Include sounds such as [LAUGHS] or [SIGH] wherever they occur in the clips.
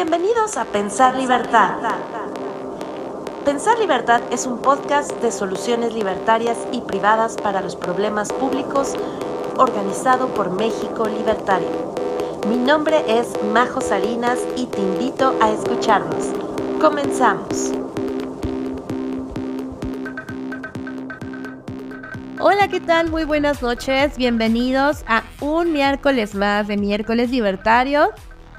Bienvenidos a Pensar Libertad. Pensar Libertad es un podcast de soluciones libertarias y privadas para los problemas públicos organizado por México Libertario. Mi nombre es Majo Salinas y te invito a escucharnos. Comenzamos. Hola, ¿qué tal? Muy buenas noches. Bienvenidos a un miércoles más de miércoles libertario.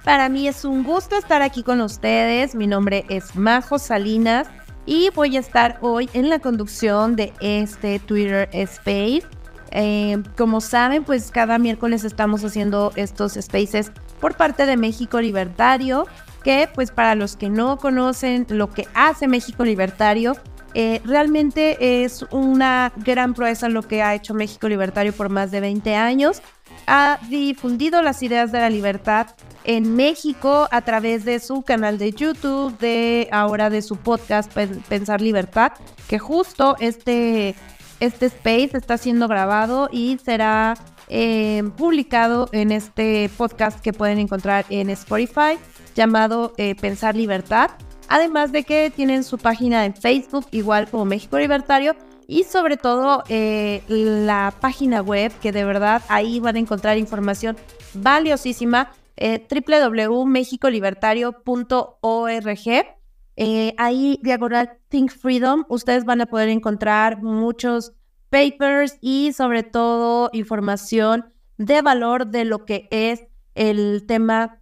Para mí es un gusto estar aquí con ustedes. Mi nombre es Majo Salinas y voy a estar hoy en la conducción de este Twitter Space. Eh, como saben, pues cada miércoles estamos haciendo estos spaces por parte de México Libertario, que pues para los que no conocen lo que hace México Libertario, eh, realmente es una gran proeza lo que ha hecho México Libertario por más de 20 años. Ha difundido las ideas de la libertad en México a través de su canal de YouTube, de ahora de su podcast Pensar Libertad, que justo este, este space está siendo grabado y será eh, publicado en este podcast que pueden encontrar en Spotify llamado eh, Pensar Libertad. Además de que tienen su página en Facebook, igual como México Libertario, y sobre todo eh, la página web, que de verdad ahí van a encontrar información valiosísima, eh, www.mexicolibertario.org. Eh, ahí, diagonal Think Freedom, ustedes van a poder encontrar muchos papers y sobre todo información de valor de lo que es el tema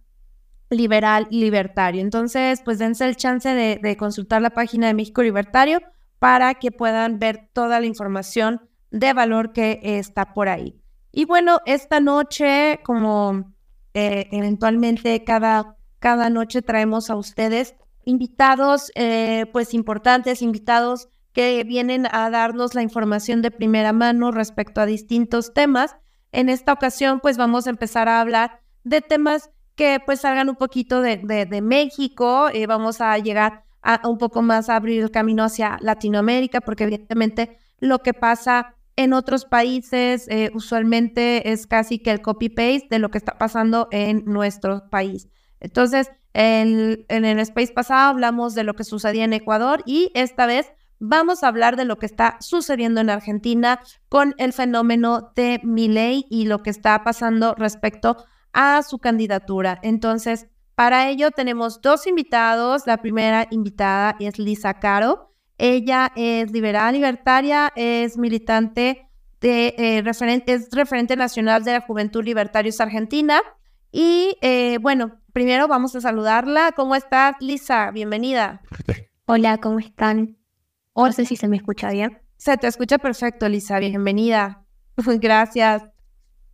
liberal libertario. Entonces, pues dense el chance de, consultar la página de México Libertario para que puedan ver toda la información de valor que está por ahí. Y bueno, esta noche, como eh, eventualmente cada, cada noche traemos a ustedes invitados, eh, pues importantes, invitados que vienen a darnos la información de primera mano respecto a distintos temas. En esta ocasión, pues vamos a empezar a hablar de temas que pues salgan un poquito de, de, México, eh, vamos a llegar a, un poco más a abrir el camino hacia Latinoamérica, porque evidentemente lo que pasa en otros países eh, usualmente es casi que el copy-paste de lo que está pasando en nuestro país. Entonces, en, el space pasado hablamos de lo que sucedía en Ecuador y esta vez vamos a hablar de lo que está sucediendo en Argentina con el fenómeno de Milei y lo que está pasando respecto a su candidatura. Entonces, para ello tenemos dos invitados. La primera invitada es Lisa Caro. Ella es liberal libertaria, es militante de eh, referente, es referente nacional de la Juventud Libertarios Argentina. Y eh, bueno, primero vamos a saludarla. ¿Cómo estás, Lisa? Bienvenida. Hola, ¿cómo están? No sé si se me escucha bien. Se te escucha perfecto, Lisa. Bienvenida. [LAUGHS] Gracias.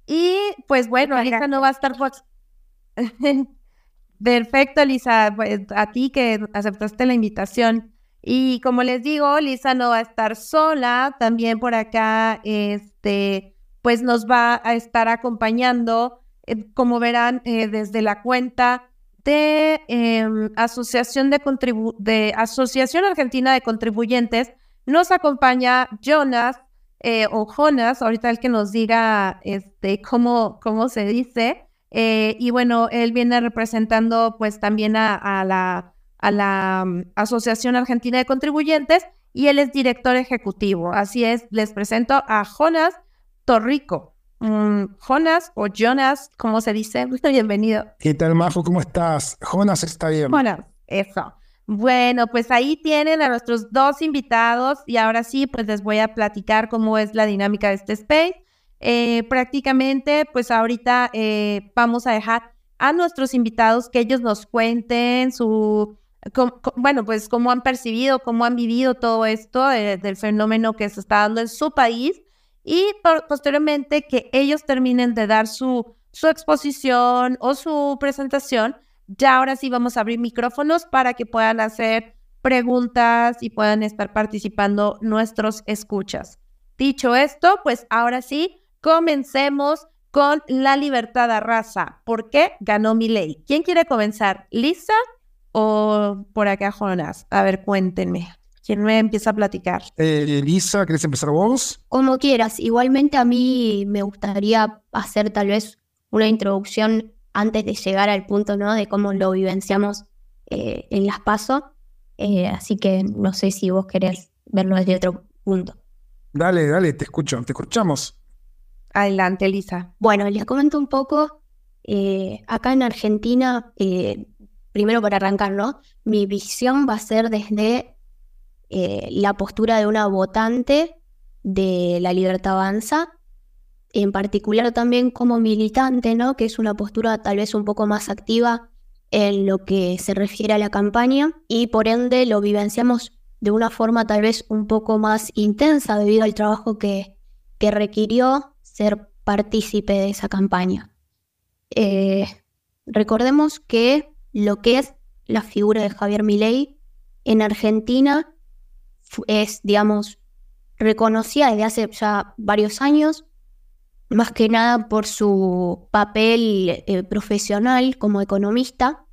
Y pues bueno, Lisa no va a estar [LAUGHS] Perfecto, Lisa, pues, a ti que aceptaste la invitación. Y como les digo, Lisa no va a estar sola, también por acá, este, pues nos va a estar acompañando, eh, como verán, eh, desde la cuenta de em, Asociación de, de Asociación Argentina de Contribuyentes, nos acompaña Jonas eh, o Jonas, ahorita el que nos diga este, cómo, cómo se dice. Eh, y bueno, él viene representando pues también a, la, a la mm, Asociación Argentina de Contribuyentes y él es director ejecutivo. Así es, les presento a Jonas Torrico. Mm, Jonas o Jonas, ¿cómo se dice? [LAUGHS] Bienvenido. ¿Qué tal, Majo? ¿Cómo estás? Jonas está bien. Jonas, eso. Bueno, pues ahí tienen a nuestros dos invitados y ahora sí, pues les voy a platicar cómo es la dinámica de este space. Eh, prácticamente, pues ahorita eh, vamos a dejar a nuestros invitados que ellos nos cuenten su, bueno, pues cómo han percibido, cómo han vivido todo esto eh, del fenómeno que se está dando en su país y posteriormente que ellos terminen de dar su, su exposición o su presentación ya ahora sí vamos a abrir micrófonos para que puedan hacer preguntas y puedan estar participando nuestros escuchas. Dicho esto, pues ahora sí, comencemos con la libertad de raza. ¿Por qué ganó mi ley? ¿Quién quiere comenzar? ¿Lisa o por acá Jonas? A ver, cuéntenme. ¿Quién me empieza a platicar? Eh, Lisa, ¿querés empezar vos? Como quieras. Igualmente a mí me gustaría hacer tal vez una introducción antes de llegar al punto, ¿no? De cómo lo vivenciamos eh, en las PASO. Eh, así que no sé si vos querés verlo desde otro punto. Dale, dale, te escucho, te escuchamos. Adelante, Elisa. Bueno, les comento un poco. eh, acá en Argentina, eh, primero para arrancar, ¿no? Mi visión va a ser desde eh, la postura de una votante de la Libertad Avanza, en particular también como militante, ¿no? Que es una postura tal vez un poco más activa en lo que se refiere a la campaña y por ende lo vivenciamos de una forma tal vez un poco más intensa debido al trabajo que, que requirió ser partícipe de esa campaña. Eh, recordemos que lo que es la figura de Javier Milei en Argentina es, digamos, reconocida desde hace ya varios años, más que nada por su papel eh, profesional como economista.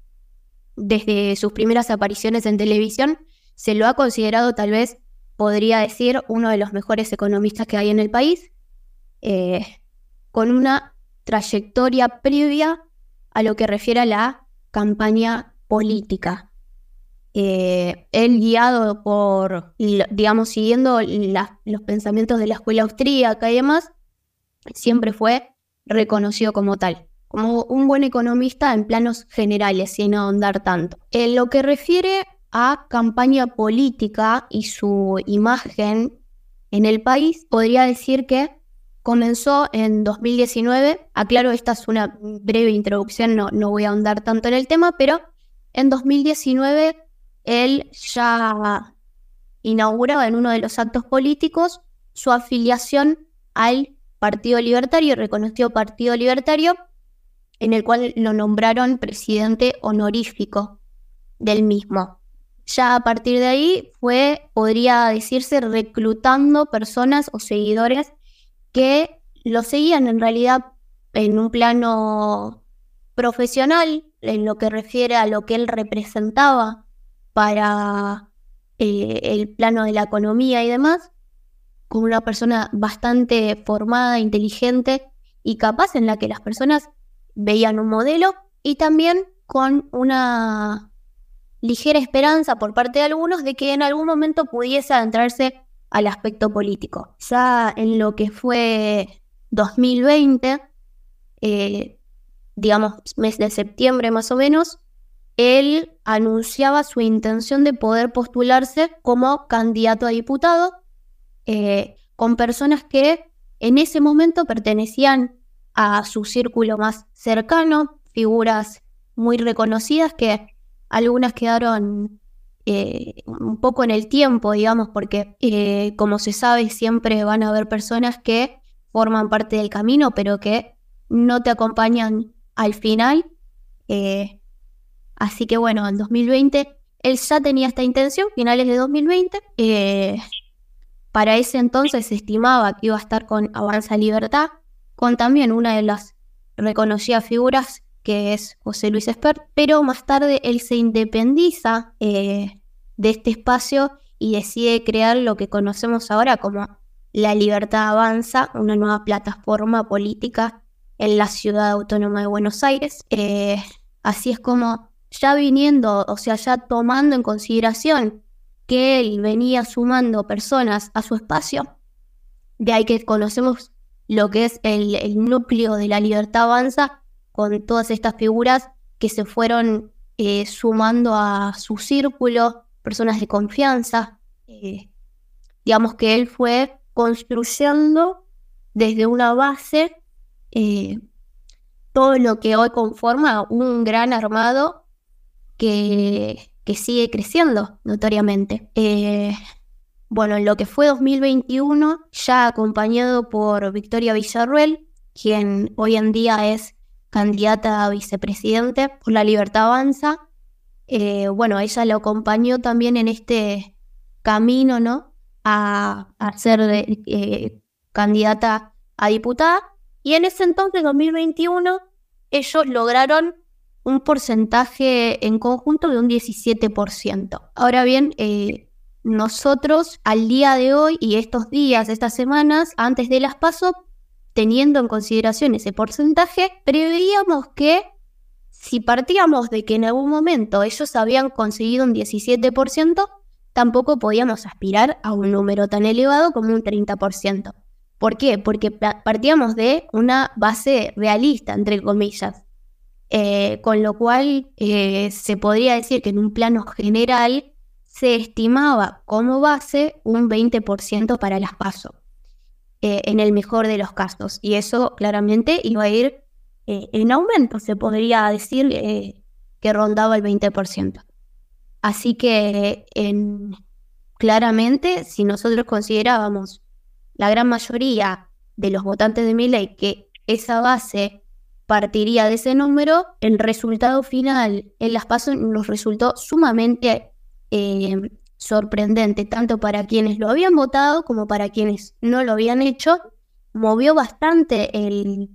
Desde sus primeras apariciones en televisión, se lo ha considerado tal vez, podría decir, uno de los mejores economistas que hay en el país, eh, con una trayectoria previa a lo que refiere a la campaña política. Eh, él guiado por, digamos, siguiendo la- los pensamientos de la escuela austríaca y demás, siempre fue reconocido como tal, como un buen economista en planos generales, sin ahondar tanto. En lo que refiere a campaña política y su imagen en el país, podría decir que comenzó en 2019. Aclaro, esta es una breve introducción, no, no voy a ahondar tanto en el tema, pero en 2019 él ya inauguraba en uno de los actos políticos su afiliación al Partido Libertario, reconocido Partido Libertario, en el cual lo nombraron presidente honorífico del mismo. Ya a partir de ahí fue, podría decirse, reclutando personas o seguidores que lo seguían en realidad en un plano profesional, en lo que refiere a lo que él representaba para eh, el plano de la economía y demás, como una persona bastante formada, inteligente y capaz en la que las personas veían un modelo y también con una ligera esperanza por parte de algunos de que en algún momento pudiese adentrarse al aspecto político. Ya en lo que fue 2020, eh, digamos mes de septiembre más o menos, él anunciaba su intención de poder postularse como candidato a diputado eh, con personas que en ese momento pertenecían a su círculo más cercano, figuras muy reconocidas que algunas quedaron eh, un poco en el tiempo, digamos, porque eh, como se sabe siempre van a haber personas que forman parte del camino, pero que no te acompañan al final. Eh, así que bueno, en 2020 él ya tenía esta intención, finales de 2020. eh, para ese entonces se estimaba que iba a estar con Avanza Libertad, con también una de las reconocidas figuras que es José Luis Espert, pero más tarde él se independiza eh, de este espacio y decide crear lo que conocemos ahora como La Libertad Avanza, una nueva plataforma política en la ciudad autónoma de Buenos Aires. Eh, así es como ya viniendo, o sea, ya tomando en consideración que él venía sumando personas a su espacio, de ahí que conocemos lo que es el, el núcleo de la libertad avanza con todas estas figuras que se fueron eh, sumando a su círculo, personas de confianza. eh, digamos que él fue construyendo desde una base eh, todo lo que hoy conforma un gran armado que, que sigue creciendo notoriamente. Bueno, en lo que fue 2021, ya acompañado por Victoria Villarruel, quien hoy en día es candidata a vicepresidente por la Libertad Avanza. Eh, bueno, ella lo acompañó también en este camino, ¿no? A, ser eh, candidata a diputada. Y en ese entonces, 2021, ellos lograron un porcentaje en conjunto de un 17%. Ahora bien, eh, nosotros al día de hoy y estos días, estas semanas, antes de las PASO, teniendo en consideración ese porcentaje, preveíamos que si partíamos de que en algún momento ellos habían conseguido un 17%, tampoco podíamos aspirar a un número tan elevado como un 30%. ¿Por qué? Porque partíamos de una base realista, entre comillas. Eh, con lo cual eh, se podría decir que en un plano general se estimaba como base un 20% para las PASO, eh, en el mejor de los casos. Y eso claramente iba a ir en aumento, se podría decir que rondaba el 20%. Así que claramente, si nosotros considerábamos la gran mayoría de los votantes de ley que esa base partiría de ese número, el resultado final en las pasos nos resultó sumamente eh, sorprendente, tanto para quienes lo habían votado como para quienes no lo habían hecho. Movió bastante el,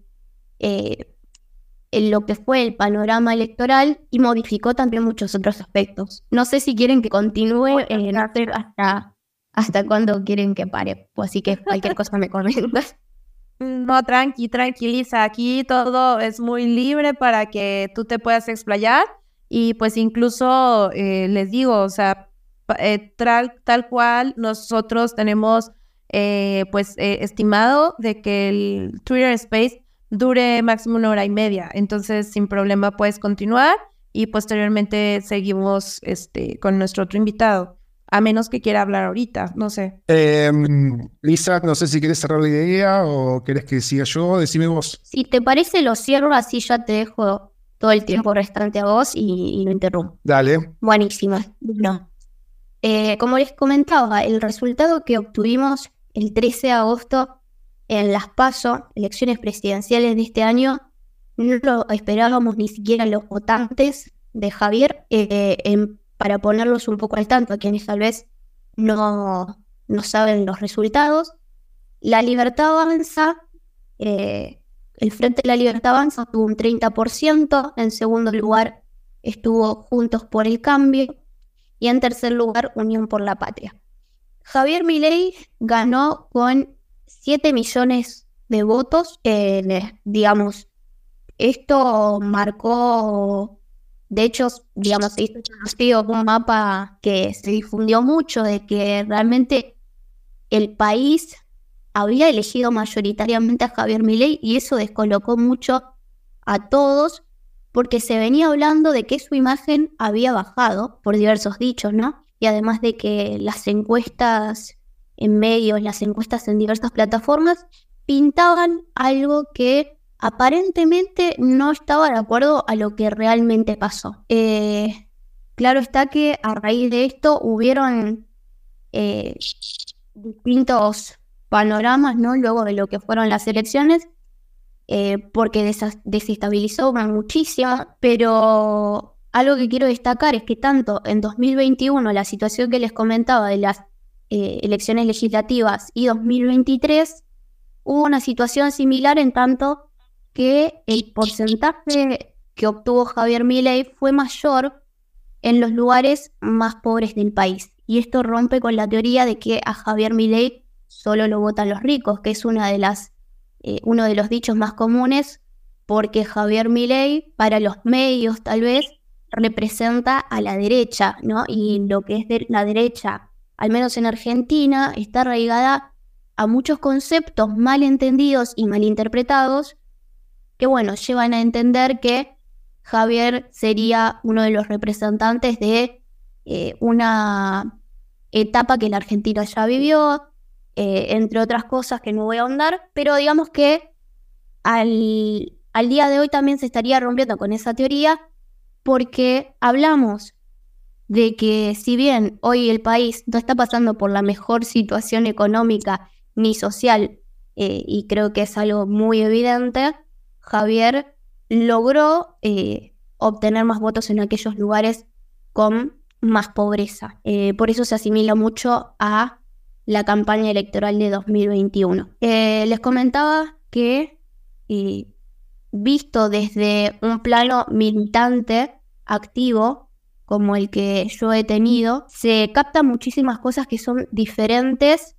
eh, lo que fue el panorama electoral y modificó también muchos otros aspectos. No sé si quieren que continúe, eh, hasta, hasta cuándo quieren que pare, pues así que cualquier cosa me comentas. [LAUGHS] No, tranqui, tranquiliza. Aquí todo es muy libre para que tú te puedas explayar y pues incluso eh, les digo, o sea, eh, tal, cual nosotros tenemos eh, pues estimado de que el Twitter Space dure máximo una hora y media. Entonces, sin problema puedes continuar y posteriormente seguimos este, con nuestro otro invitado. A menos que quiera hablar ahorita, no sé. Em, Lisa, no sé si quieres cerrar la idea o quieres que siga yo. Decime vos. Si te parece, lo cierro así ya te dejo todo el tiempo restante a vos y, lo interrumpo. Dale. Buenísima. No. Eh, como les comentaba, el resultado que obtuvimos el 13 de agosto en las PASO, elecciones presidenciales de este año, no lo esperábamos ni siquiera los votantes de Javier. Eh, para ponerlos un poco al tanto a quienes tal vez no, no saben los resultados. La Libertad Avanza, eh, el Frente de la Libertad Avanza tuvo un 30%, en segundo lugar estuvo Juntos por el Cambio y en tercer lugar Unión por la Patria. Javier Milei ganó con 7 millones de votos, digamos, esto marcó de hecho, digamos, hizo un mapa que se difundió mucho de que realmente el país había elegido mayoritariamente a Javier Milei y eso descolocó mucho a todos porque se venía hablando de que su imagen había bajado por diversos dichos, ¿no? Y además de que las encuestas en medios, las encuestas en diversas plataformas pintaban algo que aparentemente no estaba de acuerdo a lo que realmente pasó. Eh, claro está que a raíz de esto hubieron eh, distintos panoramas, ¿no? Luego de lo que fueron las elecciones, eh, porque desestabilizó muchísimo, pero algo que quiero destacar es que tanto en 2021, la situación que les comentaba de las elecciones legislativas y 2023, hubo una situación similar en tanto que el porcentaje que obtuvo Javier Milei fue mayor en los lugares más pobres del país. Y esto rompe con la teoría de que a Javier Milei solo lo votan los ricos, que es una de las, eh, uno de los dichos más comunes, porque Javier Milei, para los medios tal vez, representa a la derecha, ¿no? Y lo que es la derecha, al menos en Argentina, está arraigada a muchos conceptos mal entendidos y mal interpretados que bueno, llevan a entender que Javier sería uno de los representantes de eh, una etapa que la Argentina ya vivió, eh, entre otras cosas que no voy a ahondar, pero digamos que al, al día de hoy también se estaría rompiendo con esa teoría porque hablamos de que si bien hoy el país no está pasando por la mejor situación económica ni social, eh, y creo que es algo muy evidente, Javier logró eh, obtener más votos en aquellos lugares con más pobreza. Por eso se asimila mucho a la campaña electoral de 2021. Eh, les comentaba que, visto desde un plano militante activo, como el que yo he tenido, se captan muchísimas cosas que son diferentes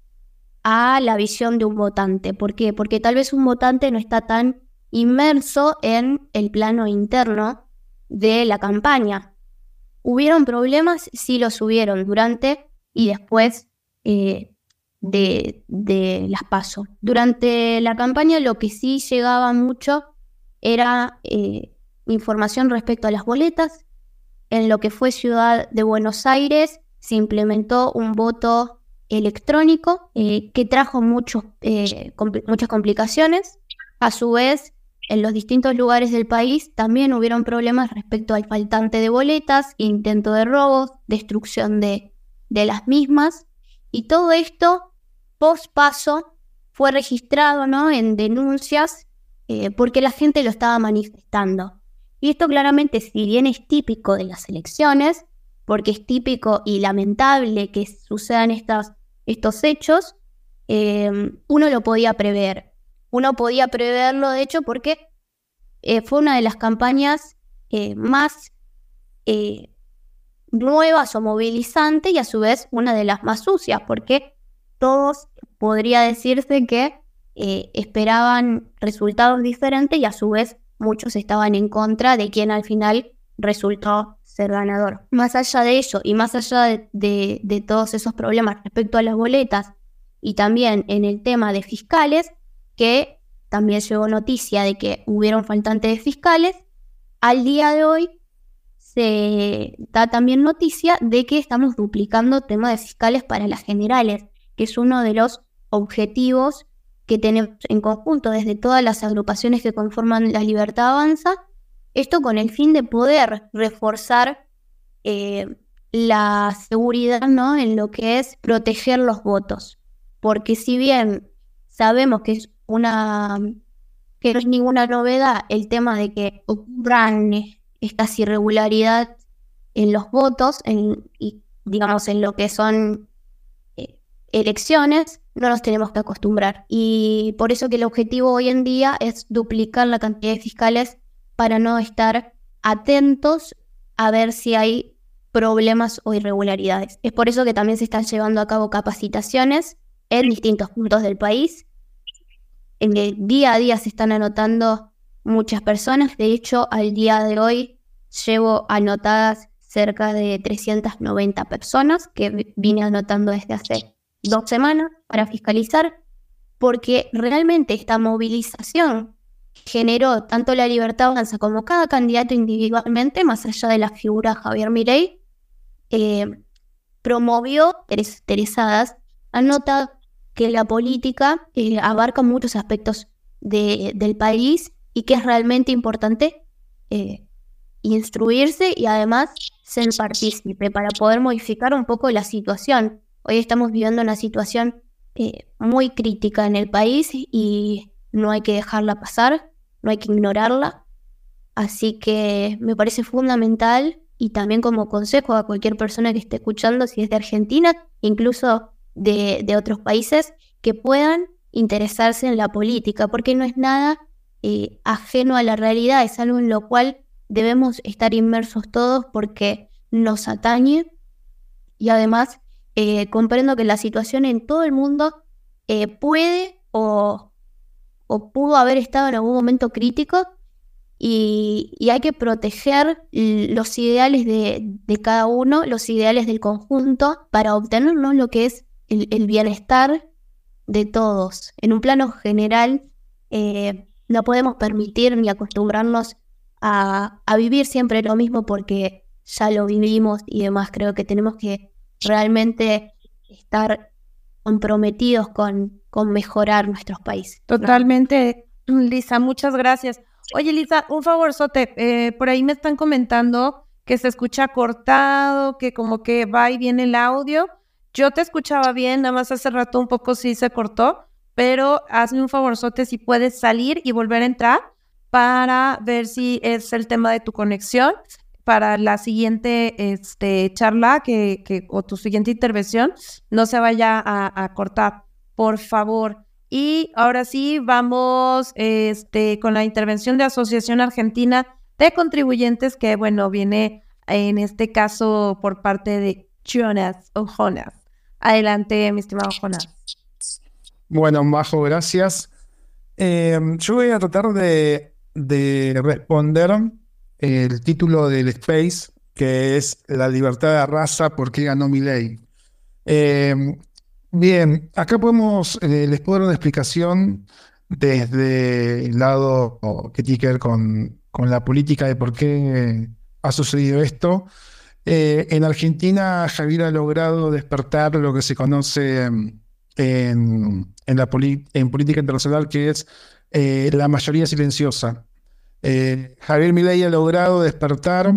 a la visión de un votante. ¿Por qué? Porque tal vez un votante no está tan inmerso en el plano interno de la campaña. ¿Hubieron problemas? Sí los hubieron durante y después eh, de, las pasos. Durante la campaña lo que sí llegaba mucho era eh, información respecto a las boletas. En lo que fue Ciudad de Buenos Aires se implementó un voto electrónico eh, que trajo muchos, muchas complicaciones. A su vez, en los distintos lugares del país también hubieron problemas respecto al faltante de boletas, intento de robos, destrucción de, de las mismas. Y todo esto, post paso, fue registrado ¿no? en denuncias eh, porque la gente lo estaba manifestando. Y esto claramente, si bien es típico de las elecciones, porque es típico y lamentable que sucedan estos, hechos, eh, uno lo podía prever. Uno podía preverlo, de hecho, porque eh, fue una de las campañas más nuevas o movilizantes y a su vez una de las más sucias, porque todos podría decirse que esperaban resultados diferentes y a su vez muchos estaban en contra de quien al final resultó ser ganador. Más allá de ello y más allá de todos esos problemas respecto a las boletas y también en el tema de fiscales, que también llegó noticia de que hubieron faltantes de fiscales. Al día de hoy se da también noticia de que estamos duplicando tema de fiscales para las generales, que es uno de los objetivos que tenemos en conjunto desde todas las agrupaciones que conforman la Libertad Avanza, esto con el fin de poder reforzar eh, la seguridad ¿no? en lo que es proteger los votos. Porque si bien sabemos que es una que no es ninguna novedad el tema de que ocurran estas irregularidades en los votos, en, y digamos en lo que son elecciones, no nos tenemos que acostumbrar. Y por eso que el objetivo hoy en día es duplicar la cantidad de fiscales para no estar atentos a ver si hay problemas o irregularidades. Es por eso que también se están llevando a cabo capacitaciones en distintos puntos del país en el día a día se están anotando muchas personas. De hecho, al día de hoy llevo anotadas cerca de 390 personas que vine anotando desde hace dos semanas para fiscalizar, porque realmente esta movilización generó tanto la Libertad Avanza como cada candidato individualmente, más allá de la figura Javier Mirey, eh, promovió interesadas, anota que la política eh, abarca muchos aspectos del país y que es realmente importante eh, instruirse y además ser partícipe para poder modificar un poco la situación. Hoy estamos viviendo una situación eh, muy crítica en el país y no hay que dejarla pasar, no hay que ignorarla. Así que me parece fundamental y también como consejo a cualquier persona que esté escuchando, si es de Argentina, incluso de, otros países que puedan interesarse en la política, porque no es nada eh, ajeno a la realidad, es algo en lo cual debemos estar inmersos todos porque nos atañe y además eh, comprendo que la situación en todo el mundo eh, puede o, o, pudo haber estado en algún momento crítico y, hay que proteger los ideales de, cada uno, los ideales del conjunto para obtener lo que es el, bienestar de todos. En un plano general, eh, no podemos permitir ni acostumbrarnos a, vivir siempre lo mismo porque ya lo vivimos y demás. Creo que tenemos que realmente estar comprometidos con, con mejorar nuestros países. Totalmente, [CLEARS THROAT] Lisa, muchas gracias. Oye, Lisa, un favor, Sote, eh, por ahí me están comentando que se escucha cortado, que como que va y viene el audio. Yo te escuchaba bien, nada más hace rato un poco sí se cortó, pero hazme un favorzote si puedes salir y volver a entrar para ver si es el tema de tu conexión para la siguiente este, charla que, que, o tu siguiente intervención no se vaya a, cortar, por favor. Y ahora sí, vamos este, con la intervención de Asociación Argentina de Contribuyentes, que bueno, viene en este caso por parte de Jonas o Jonas. Adelante, mi estimado Jonás. Bueno, Majo, gracias. Eh, yo voy a tratar de, responder el título del Space, que es La libertad de raza, ¿por qué ganó mi ley? Em, bien, acá podemos, eh, les puedo dar una explicación desde el lado que tiene que ver con, con la política de por qué ha sucedido esto. Eh, en Argentina, Javier ha logrado despertar lo que se conoce en, en la política internacional, que es eh, la mayoría silenciosa. Eh, Javier Milei ha logrado despertar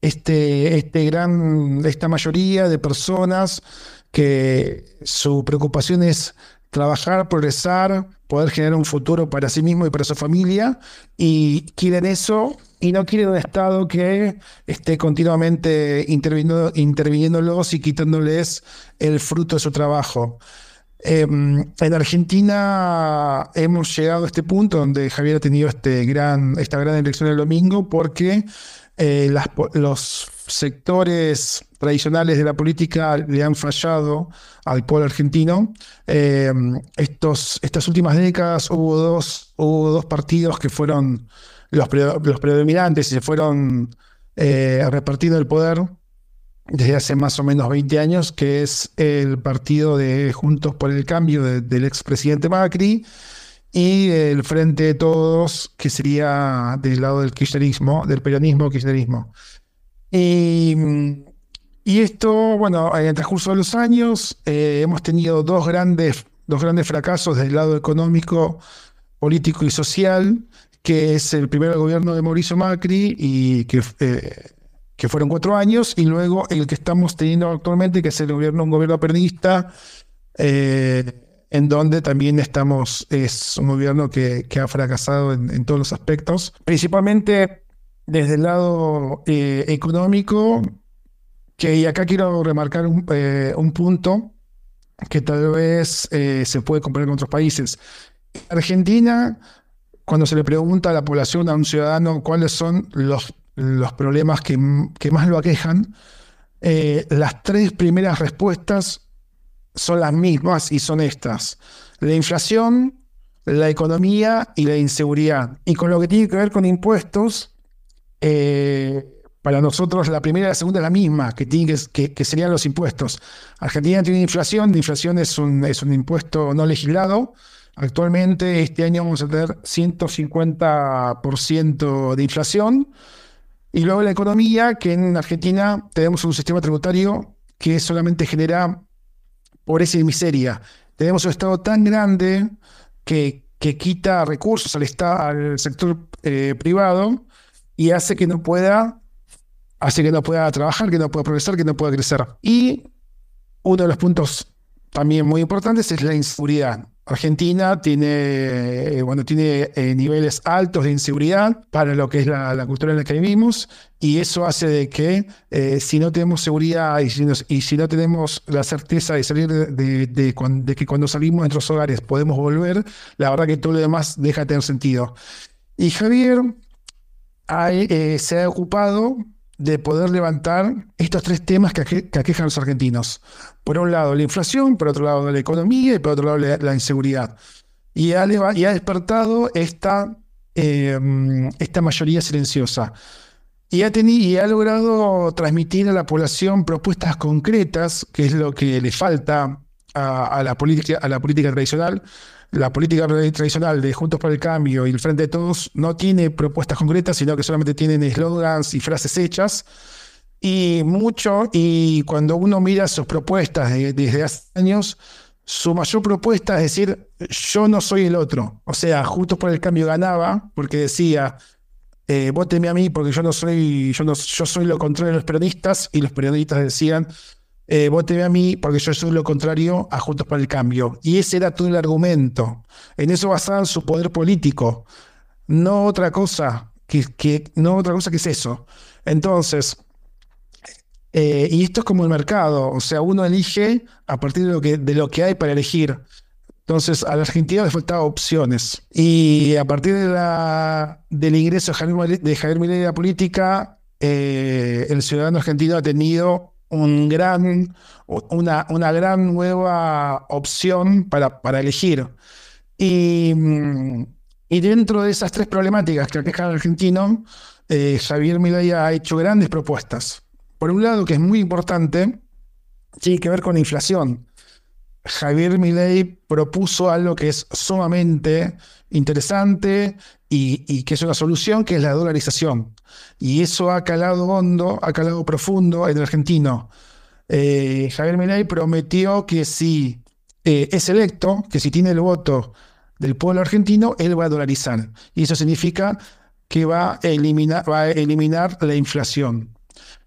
este, este gran, esta mayoría de personas que su preocupación es trabajar, progresar, poder generar un futuro para sí mismo y para su familia, y quieren eso y no quieren un Estado que esté continuamente interviniendo, interviniéndolos y quitándoles el fruto de su trabajo. Em, en Argentina hemos llegado a este punto donde Javier ha tenido este gran, esta gran elección el domingo porque eh, los sectores tradicionales de la política le han fallado al pueblo argentino. Em, estos, estas últimas décadas hubo dos, hubo dos partidos que fueron los, los predominantes y se fueron eh, repartiendo el poder desde hace más o menos 20 años, que es el partido de Juntos por el Cambio del expresidente Macri y el Frente de Todos, que sería del lado del kirchnerismo, del peronismo kirchnerismo. Y, y esto, bueno, en el transcurso de los años eh, hemos tenido dos grandes, dos grandes fracasos del lado económico, político y social, que es el primer gobierno de Mauricio Macri y que... Eh, que fueron cuatro años, y luego el que estamos teniendo actualmente, que es el gobierno, un gobierno peronista, eh, en donde también estamos, es un gobierno que, ha fracasado en, todos los aspectos, principalmente desde el lado eh, económico, que y acá quiero remarcar un, eh, un punto que tal vez se puede comparar con otros países. Argentina, cuando se le pregunta a la población, a un ciudadano, cuáles son los los problemas que, más lo aquejan, eh, las tres primeras respuestas son las mismas y son estas. La inflación, la economía y la inseguridad. Y con lo que tiene que ver con impuestos, eh, para nosotros la primera y la segunda es la misma, que, tiene que, que, serían los impuestos. Argentina tiene inflación, la inflación es un, es un impuesto no legislado. Actualmente este año vamos a tener 150% de inflación. Y luego la economía, que en Argentina tenemos un sistema tributario que solamente genera pobreza y miseria. Tenemos un Estado tan grande que, que quita recursos al, estado, al sector eh, privado y hace que no pueda hace que no pueda trabajar, que no pueda progresar, que no pueda crecer. Y uno de los puntos también muy importantes es la inseguridad. Argentina tiene, eh, bueno, tiene eh, niveles altos de inseguridad para lo que es la, cultura en la que vivimos y eso hace de que eh, si no tenemos seguridad y si, no tenemos la certeza de salir de, que cuando salimos de nuestros hogares podemos volver, la verdad que todo lo demás deja de tener sentido. Y Javier se ha ocupado de poder levantar estos tres temas que, aquejan a los argentinos. Por un lado la inflación, por otro lado la economía y por otro lado la, inseguridad. Y ha, despertado esta, em, esta mayoría silenciosa. Y ha, y ha logrado transmitir a la población propuestas concretas, que es lo que le falta a, la, a la política tradicional, la política tradicional de Juntos por el Cambio y el Frente de Todos no tiene propuestas concretas, sino que solamente tienen eslogans y frases hechas. Y mucho, y cuando uno mira sus propuestas desde hace años, su mayor propuesta es decir, yo no soy el otro. O sea, Juntos por el Cambio ganaba porque decía, eh, vóteme a mí porque yo no soy, yo no, yo soy lo contrario de los peronistas, y los periodistas decían, eh, voteme a mí porque yo soy lo contrario a Juntos para el Cambio. Y ese era todo el argumento. En eso basaban su poder político. No otra cosa que, no otra cosa que es eso. Entonces, eh, y esto es como el mercado, o sea, uno elige a partir de lo que, de lo que hay para elegir. Entonces, a la Argentina le faltaban opciones. Y a partir de la, del ingreso de Javier Milei de la política, eh, el ciudadano argentino ha tenido un gran, una, una gran nueva opción para, para elegir. Y, y, dentro de esas tres problemáticas que aquejan al argentino, eh, Javier Milei ha hecho grandes propuestas. Por un lado, que es muy importante, tiene que ver con la inflación. Javier Milei propuso algo que es sumamente interesante y, que es una solución, que es la dolarización. Y eso ha calado hondo, ha calado profundo en el argentino. Eh, Javier Milei prometió que si eh, es electo, que si tiene el voto del pueblo argentino, él va a dolarizar. Y eso significa que va a eliminar, va a eliminar la inflación.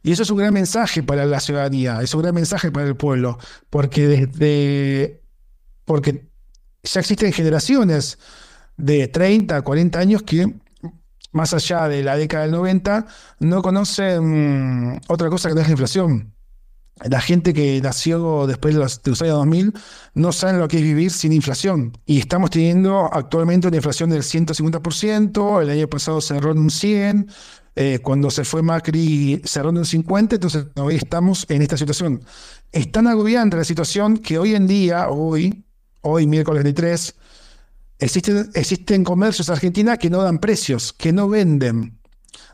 Y eso es un gran mensaje para la ciudadanía, es un gran mensaje para el pueblo, porque desde porque ya existen generaciones de 30, 40 años que más allá de la década del 90 no conocen otra cosa que no es la inflación. La gente que nació después de los, de los, años 2000 no sabe lo que es vivir sin inflación. Y estamos teniendo actualmente una inflación del 150%, el año pasado cerró en un 100%, eh, cuando se fue Macri cerró en un 50%, entonces hoy estamos en esta situación. Es tan agobiante la situación que hoy en día, hoy, hoy miércoles 23, existen, existen comercios en Argentina que no dan precios, que no venden.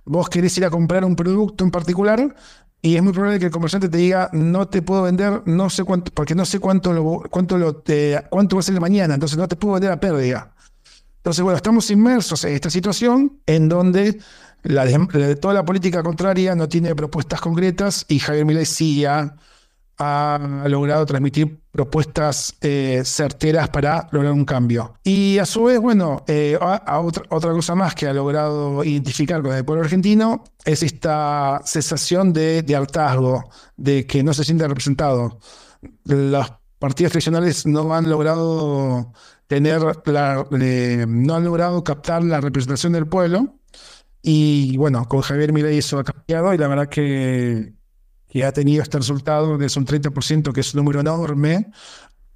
Vos querés ir a comprar un producto en particular y es muy probable que el comerciante te diga, no te puedo vender, no sé cuánto, porque no sé cuánto, lo, cuánto, lo cuánto va a ser mañana, entonces no te puedo vender a pérdida. Entonces, bueno, estamos inmersos en esta situación en donde la toda la política contraria no tiene propuestas concretas y Javier Milei sí ha, logrado transmitir propuestas eh, certeras para lograr un cambio. Y a su vez, bueno, eh, otra, otra, cosa más que ha logrado identificar con el pueblo argentino es esta sensación de, hartazgo, de que no se siente representado. Los partidos tradicionales no han logrado tener la, eh, no han logrado captar la representación del pueblo y bueno, con Javier Milei eso ha cambiado y la verdad que, que ha tenido este resultado de un 30%, que es un número enorme.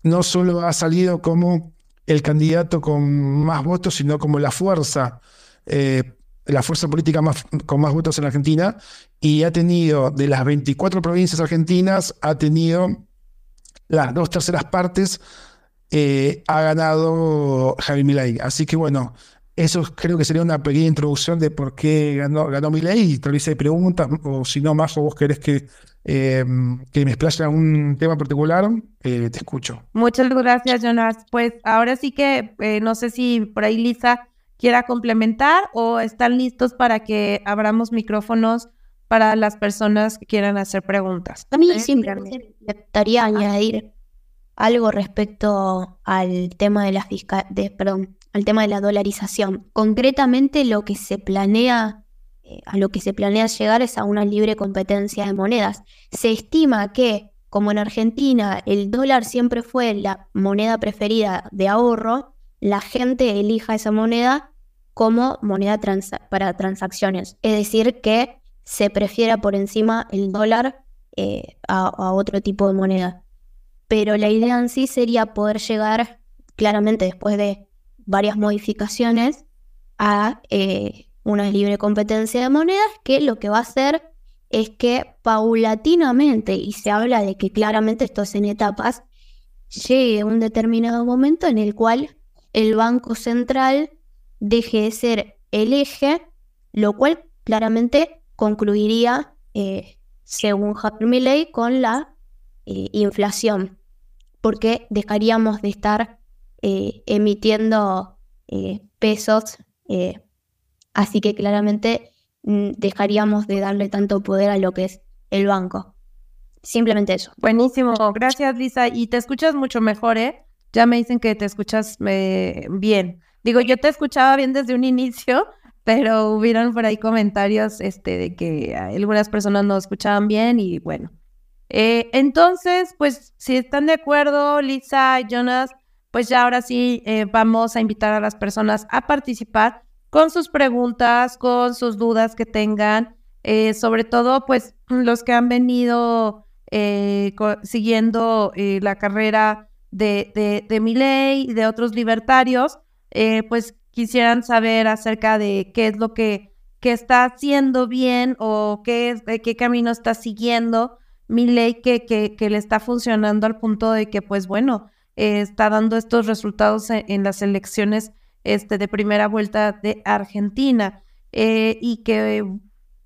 No solo ha salido como el candidato con más votos, sino como la fuerza, eh, la fuerza política más, con más votos en Argentina. Y ha tenido, de las 24 provincias argentinas, ha tenido las dos terceras partes, eh, ha ganado Javier Milei. Así que bueno, eso creo que sería una pequeña introducción de por qué ganó, ganó mi ley. Y tal vez hay preguntas, o si no, más, o vos querés que, eh, que me explaye un tema particular, eh, te escucho. Muchas gracias, Jonas. Pues ahora sí que eh, no sé si por ahí Lisa quiera complementar o están listos para que abramos micrófonos para las personas que quieran hacer preguntas. A mí siempre me gustaría añadir algo respecto al tema de la fiscal, de, perdón, al tema de la dolarización. Concretamente lo que se planea, eh, a lo que se planea llegar es a una libre competencia de monedas. Se estima que, como en Argentina el dólar siempre fue la moneda preferida de ahorro, la gente elija esa moneda como moneda para transacciones. Es decir, que se prefiera por encima el dólar eh, a otro tipo de moneda. Pero la idea en sí sería poder llegar claramente después de varias modificaciones a eh, una libre competencia de monedas que lo que va a hacer es que paulatinamente, y se habla de que claramente esto es en etapas, llegue un determinado momento en el cual el Banco Central deje de ser el eje, lo cual claramente concluiría, eh, según Javier Milley, con la eh, inflación, porque dejaríamos de estar eh, emitiendo eh, pesos, eh, así que claramente mm, dejaríamos de darle tanto poder a lo que es el banco. Simplemente eso. Buenísimo, gracias Lisa. Y te escuchas mucho mejor, ¿eh? Ya me dicen que te escuchas bien. Digo, yo te escuchaba bien desde un inicio, pero hubieron por ahí comentarios este, de que algunas personas no escuchaban bien y bueno. entonces, pues si están de acuerdo, Lisa, Jonas, pues ya ahora sí eh, vamos a invitar a las personas a participar con sus preguntas, con sus dudas que tengan, eh, sobre todo pues [CLEARS THROAT] los que han venido eh, siguiendo la carrera de, de, de Miley y de otros libertarios, pues quisieran saber acerca de qué es lo que, que está haciendo bien o qué, es, qué camino está siguiendo Miley que, que, que le está funcionando al punto de que pues bueno, eh, está dando estos resultados en, las elecciones este, de primera vuelta de Argentina. eh, y que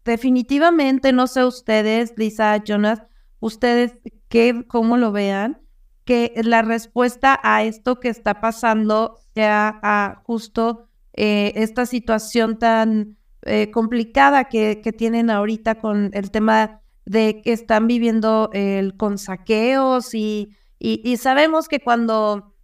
definitivamente, no sé ustedes, Lisa, Jonas, ustedes qué, cómo lo vean, que la respuesta a esto que está pasando sea a justo eh, esta situación tan eh, complicada que, que, tienen ahorita con el tema de que están viviendo con saqueos y, y, sabemos que cuando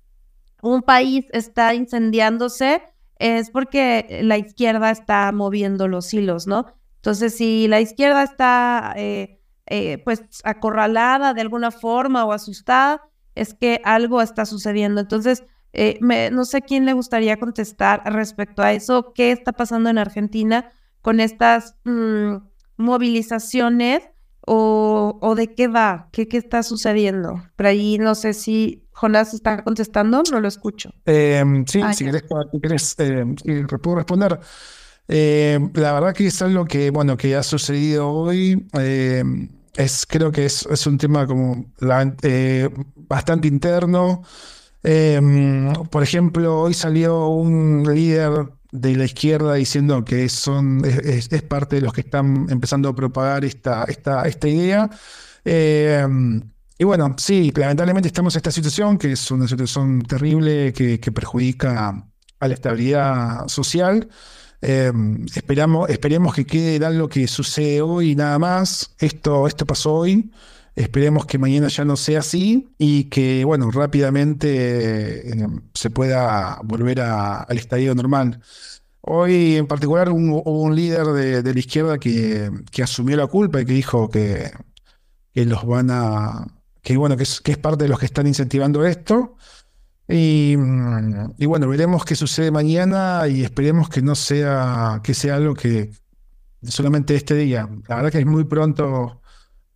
un país está incendiándose es porque la izquierda está moviendo los hilos, ¿no? Entonces, si la izquierda está eh, pues acorralada de alguna forma o asustada, es que algo está sucediendo. Entonces, eh, no sé quién le gustaría contestar respecto a eso, qué está pasando en Argentina con estas mm, movilizaciones o, de qué va, ¿Qué, qué está sucediendo. Por ahí no sé si Jonás está contestando, no lo escucho. Em, sí, si querés, em, puedo responder. Em, la verdad que es algo que, bueno, que ha sucedido hoy. es, creo que es, es un tema como la, eh, bastante interno. Por ejemplo, hoy salió un líder de la izquierda diciendo que son, es, parte de los que están empezando a propagar esta, esta, esta idea. Em, y bueno, sí, lamentablemente estamos en esta situación, que es una situación terrible que, perjudica a la estabilidad social. Em, esperamos, esperemos que quede algo que sucede hoy nada más. Esto, esto pasó hoy. Esperemos que mañana ya no sea así y que, bueno, rápidamente eh, se pueda volver al estadio normal. Hoy en particular hubo un, líder de, la izquierda que, que, asumió la culpa y que dijo que, que los van a, que bueno, que es, que es parte de los que están incentivando esto. Y, y, bueno, veremos qué sucede mañana y esperemos que no sea, que sea algo que solamente este día. La verdad que es muy pronto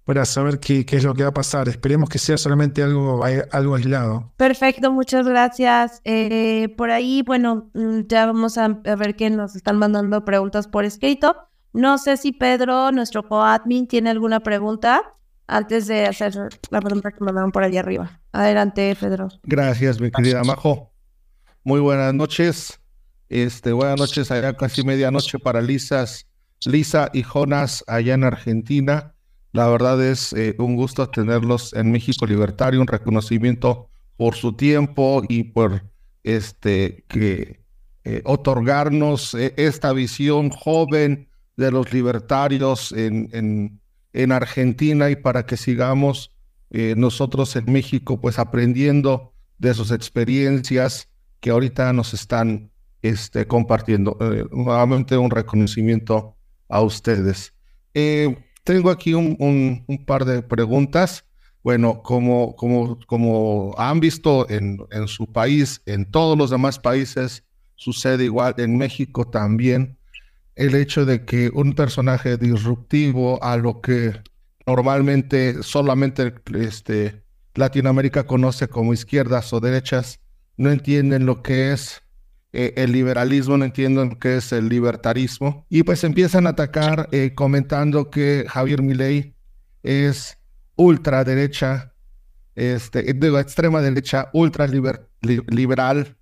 para saber qué, qué, es lo que va a pasar. Esperemos que sea solamente algo, algo aislado. Perfecto, muchas gracias. Eh, por ahí, bueno, mm, ya vamos a, ver que nos están mandando preguntas por escrito. No sé si Pedro, nuestro coadmin, tiene alguna pregunta antes de hacer la pregunta que mandaron por allá arriba. Adelante, Pedro. Gracias, mi querida Majo. Muy buenas noches. Este, buenas noches, allá casi medianoche para Lisas, Lisa y Jonas allá en Argentina. La verdad es eh, un gusto tenerlos en México Libertario, un reconocimiento por su tiempo y por este que eh, otorgarnos eh, esta visión joven de los libertarios en, en, en Argentina y para que sigamos nosotros en México pues aprendiendo de sus experiencias que ahorita nos están este, compartiendo. nuevamente un reconocimiento a ustedes. Tengo aquí un, par de preguntas. Bueno, como, han visto en, en su país, en todos los demás países, sucede igual, en México también, el hecho de que un personaje disruptivo a lo que normalmente solamente este, Latinoamérica conoce como izquierdas o derechas, no entienden lo que es eh, el liberalismo, no entienden qué es el libertarismo, y pues empiezan a atacar eh, comentando que Javier Milei es ultraderecha, este, digo, extrema derecha, ultra liberal.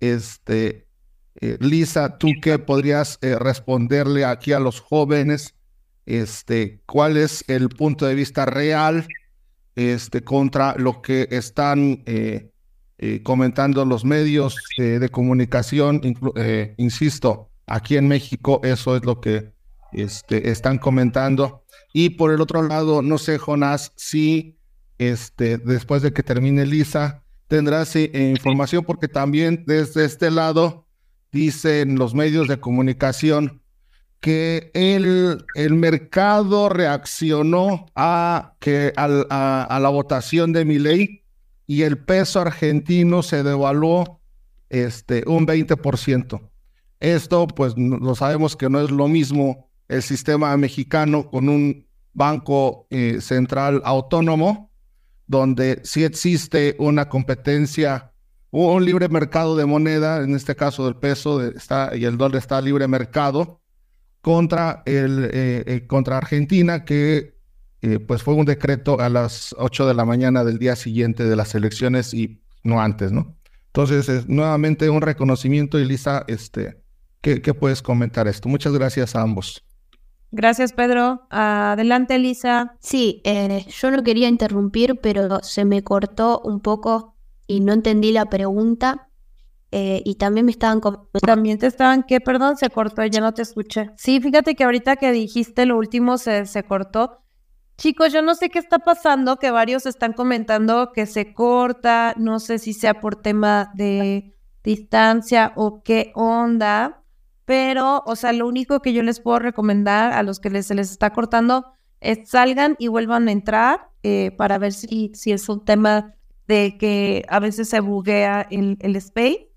Este, eh, Lisa, ¿tú qué podrías responderle aquí a los jóvenes? Este, ¿Cuál es el punto de vista real este, contra lo que están eh, comentando los medios eh, de comunicación, eh, insisto, aquí en México eso es lo que este, están comentando. Y por el otro lado, no sé, Jonás, si este, después de que termine Lisa, tendrás información, porque también desde este lado dicen los medios de comunicación que el, el mercado reaccionó a, que, a, la votación de mi ley y el peso argentino se devaluó este, un 20%. Esto, pues, lo sabemos que no es lo mismo el sistema mexicano con un banco eh, central autónomo, donde sí existe una competencia, un libre mercado de moneda, en este caso del peso está, y el dólar está libre mercado, contra, el, eh, eh, contra Argentina, que eh, pues fue un decreto a las 8 de la mañana del día siguiente de las elecciones y no antes, ¿no? Entonces, nuevamente un reconocimiento, Elisa, este, ¿Qué, puedes comentar esto? Muchas gracias a ambos. Gracias, Pedro. Adelante, Elisa. Sí, eh, yo no quería interrumpir, pero se me cortó un poco y no entendí la pregunta. Eh, y también me estaban... También te estaban, ¿qué? Perdón, se cortó, ya no te escuché. Sí, fíjate que ahorita que dijiste lo último se, se cortó. Chicos, yo no sé qué está pasando, que varios están comentando que se corta, no sé si sea por tema de distancia o qué onda, pero, o sea, lo único que yo les puedo recomendar a los que se les está cortando es salgan y vuelvan a entrar eh, para ver si, si es un tema de que a veces se buguea el, el space.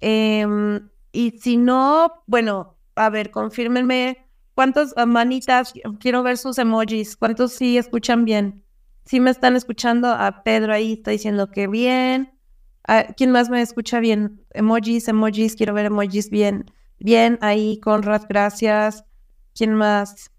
Em, y si no, bueno, a ver, confírmenme cuántas ah, manitas, quiero ver sus emojis, cuántos sí escuchan bien. Sí me están escuchando, a Pedro ahí está diciendo que bien. Ah, ¿Quién más me escucha bien? Emojis, emojis, quiero ver emojis bien. Bien, ahí, Conrad, gracias. ¿Quién más?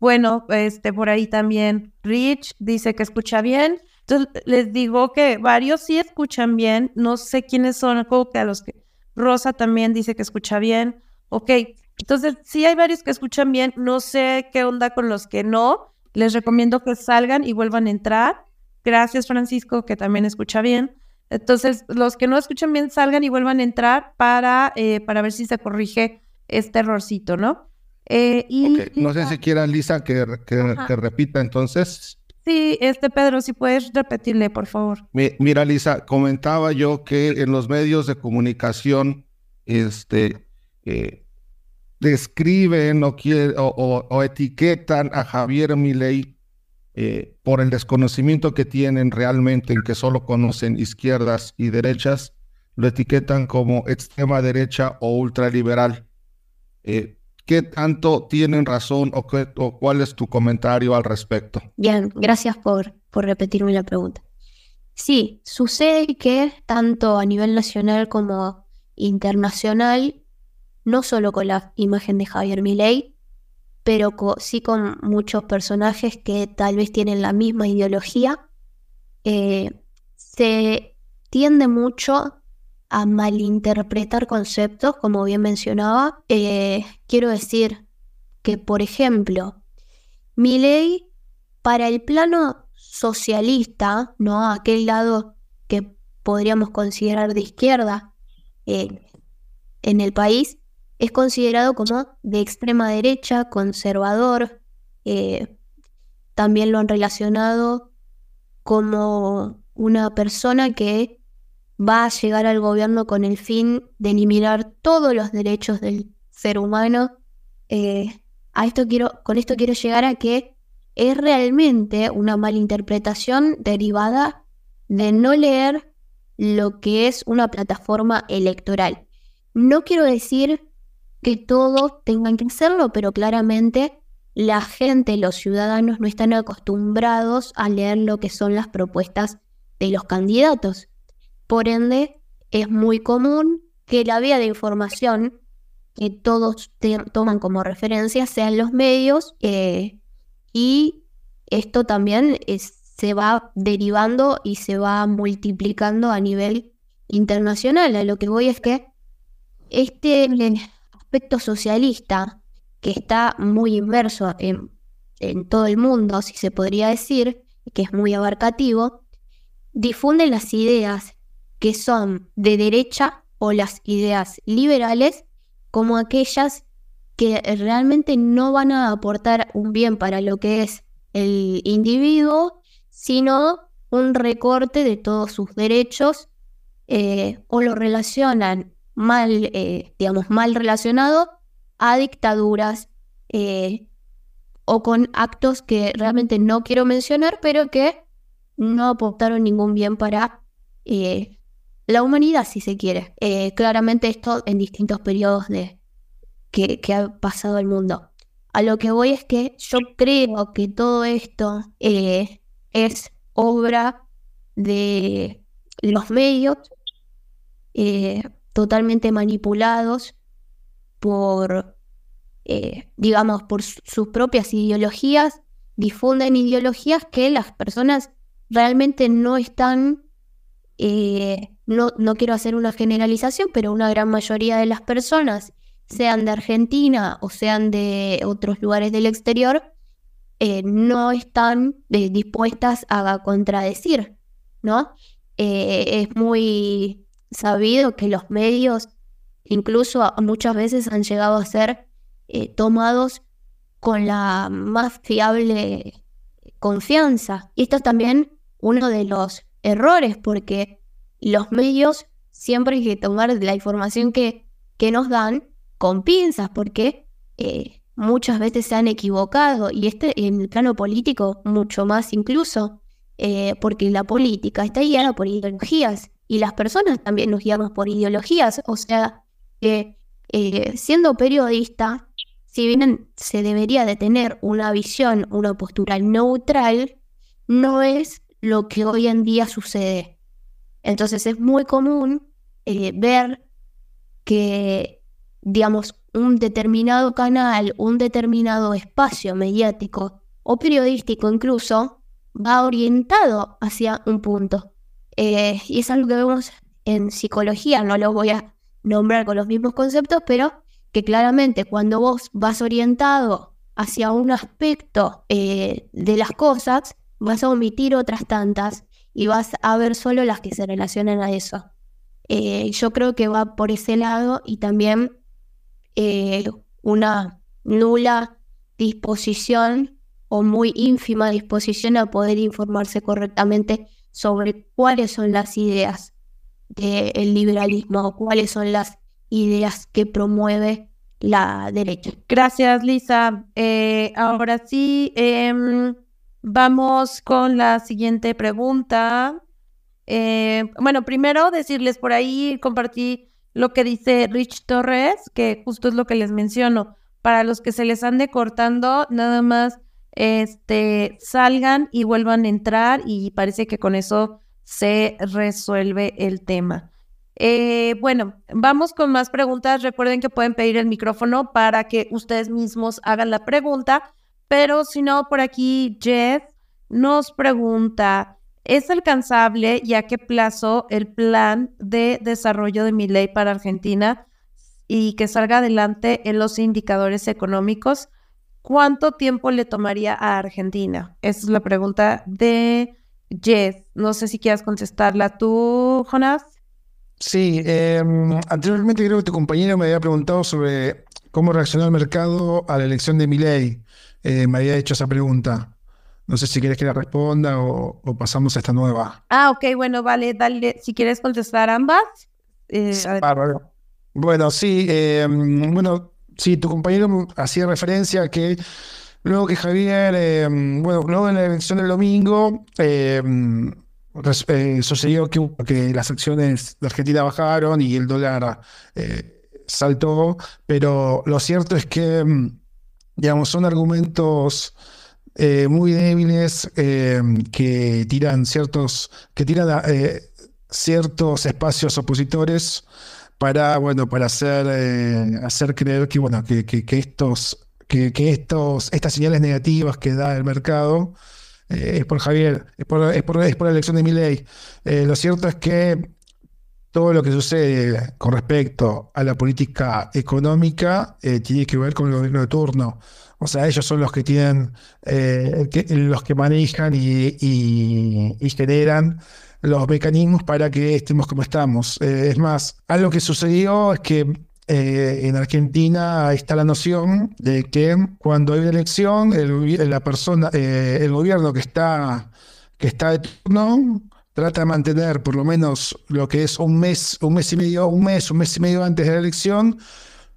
Bueno, este, por ahí también. Rich dice que escucha bien. Entonces, les digo que varios sí escuchan bien. No sé quiénes son, como que a los que Rosa también dice que escucha bien. Ok, entonces sí hay varios que escuchan bien. No sé qué onda con los que no. Les recomiendo que salgan y vuelvan a entrar. Gracias, Francisco, que también escucha bien. Entonces, los que no escuchan bien, salgan y vuelvan a entrar para, eh, para ver si se corrige este errorcito, ¿no? Eh, y, No sé si quiera, Lisa, que, que, repita entonces. Sí, este Pedro, si puedes repetirle, por favor. mira, Lisa, comentaba yo que en los medios de comunicación, este, eh, describen o, o, etiquetan a Javier Milei eh, por el desconocimiento que tienen realmente en que solo conocen izquierdas y derechas, lo etiquetan como extrema derecha o ultraliberal. Eh, ¿Qué tanto tienen razón o, o, cuál es tu comentario al respecto? Bien, gracias por repetirme la pregunta. Sí, sucede que tanto a nivel nacional como internacional, no solo con la imagen de Javier Milei, pero sí con muchos personajes que tal vez tienen la misma ideología, eh, se tiende mucho a malinterpretar conceptos, como bien mencionaba. Eh, quiero decir que, por ejemplo, mi ley para el plano socialista, ¿no? Aquel lado que podríamos considerar de izquierda eh, en el país, es considerado como de extrema derecha, conservador. Eh, también lo han relacionado como una persona que va a llegar al gobierno con el fin de eliminar todos los derechos del ser humano. Eh, a esto quiero, con esto quiero llegar a que es realmente una malinterpretación derivada de no leer lo que es una plataforma electoral. No quiero decir que todos tengan que hacerlo, pero claramente la gente, los ciudadanos no están acostumbrados a leer lo que son las propuestas de los candidatos. Por ende, es muy común que la vía de información que todos toman como referencia sean los medios eh, y esto también se va derivando y se va multiplicando a nivel internacional. A lo que voy es que este aspecto socialista que está muy inmerso en, todo el mundo, si se podría decir, que es muy abarcativo, difunde las ideas que son de derecha o las ideas liberales como aquellas que realmente no van a aportar un bien para lo que es el individuo, sino un recorte de todos sus derechos eh, o lo relacionan mal, eh, digamos, mal relacionado a dictaduras eh, o con actos que realmente no quiero mencionar, pero que no aportaron ningún bien para eh, la humanidad, si se quiere. claramente esto en distintos periodos de, que, que, ha pasado el mundo. A lo que voy es que yo creo que todo esto es obra de los medios, totalmente manipulados por, eh, digamos, por sus propias ideologías, difunden ideologías que las personas realmente no están, eh, no, no quiero hacer una generalización, pero una gran mayoría de las personas sean de Argentina o sean de otros lugares del exterior, eh, no están dispuestas a contradecir, ¿no? Es muy sabido que los medios incluso muchas veces han llegado a ser tomados con la más fiable confianza. Y esto es también uno de los errores, porque los medios siempre hay que tomar la información que, que nos dan con pinzas, porque muchas veces se han equivocado y este en el plano político mucho más incluso, eh, porque la política está guiada por ideologías y las personas también nos guiamos por ideologías, o sea, que eh, siendo periodista, si bien se debería de tener una visión, una postura neutral, no es lo que hoy en día sucede. Entonces es muy común eh, ver que, digamos, un determinado canal, un determinado espacio mediático o periodístico incluso, va orientado hacia un punto. Eh, y es algo que vemos en psicología, no lo voy a nombrar con los mismos conceptos, pero que claramente cuando vos vas orientado hacia un aspecto eh, de las cosas, vas a omitir otras tantas y vas a ver solo las que se relacionan a eso. Eh, yo creo que va por ese lado y también una nula disposición o muy ínfima disposición a poder informarse correctamente sobre cuáles son las ideas del liberalismo o cuáles son las ideas que promueve la derecha. Gracias, Lisa. Eh, ahora sí, em, vamos con la siguiente pregunta. Eh, bueno, primero decirles por ahí, compartí lo que dice Rich Torres, que justo es lo que les menciono. Para los que se les ande cortando, nada más este, salgan y vuelvan a entrar y parece que con eso se resuelve el tema. Eh, bueno, vamos con más preguntas. Recuerden que pueden pedir el micrófono para que ustedes mismos hagan la pregunta, pero si no, por aquí Jeff nos pregunta, ¿Es alcanzable y a qué plazo el plan de desarrollo de mi ley para Argentina y que salga adelante en los indicadores económicos? ¿Cuánto tiempo le tomaría a Argentina? Esa es la pregunta de Jess. No sé si quieras contestarla tú, Jonas. Sí, em, anteriormente creo que tu compañero me había preguntado sobre cómo reaccionó el mercado a la elección de mi ley. Eh, me había hecho esa pregunta. No sé si quieres que la responda o, pasamos a esta nueva. Ah, ok, bueno, vale, dale. Si quieres contestar ambas. Eh, bueno, sí, eh, bueno, sí, tu compañero hacía referencia a que luego que Javier, eh, bueno, luego de la elección del domingo, sucedió que, que, las acciones de Argentina bajaron y el dólar saltó, pero lo cierto es que, digamos, son argumentos eh, muy débiles eh, que tiran ciertos, que tiran eh, ciertos espacios opositores para, bueno, para hacer, hacer creer que, bueno, que, que, estos, que, que, estos, estas señales negativas que da el mercado es por Javier, es por, es por, la elección de mi ley. lo cierto es que todo lo que sucede con respecto a la política económica tiene que ver con el gobierno de turno. O sea, ellos son los que tienen, eh, los que manejan y, generan los mecanismos para que estemos como estamos. Eh, es más, algo que sucedió es que eh, en Argentina está la noción de que cuando hay una elección, el, la persona, el gobierno que está, que está de turno trata de mantener por lo menos lo que es un mes, un mes y medio, un mes, un mes y medio antes de la elección,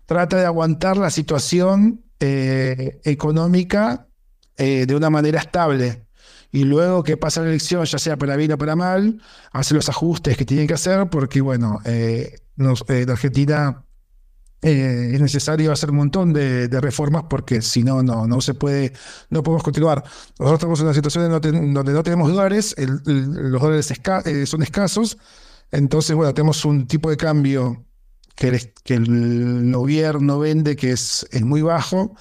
trata de aguantar la situación eh, económica eh, de una manera estable. Y luego que pasa la elección, ya sea para bien o para mal, hace los ajustes que tienen que hacer, porque bueno, eh, en Argentina es necesario hacer un montón de, reformas porque si no, no, no se puede, no podemos continuar. Nosotros estamos en una situación donde no tenemos dólares, los dólares son escasos, entonces, bueno, tenemos un tipo de cambio que el, gobierno vende que es, es, muy bajo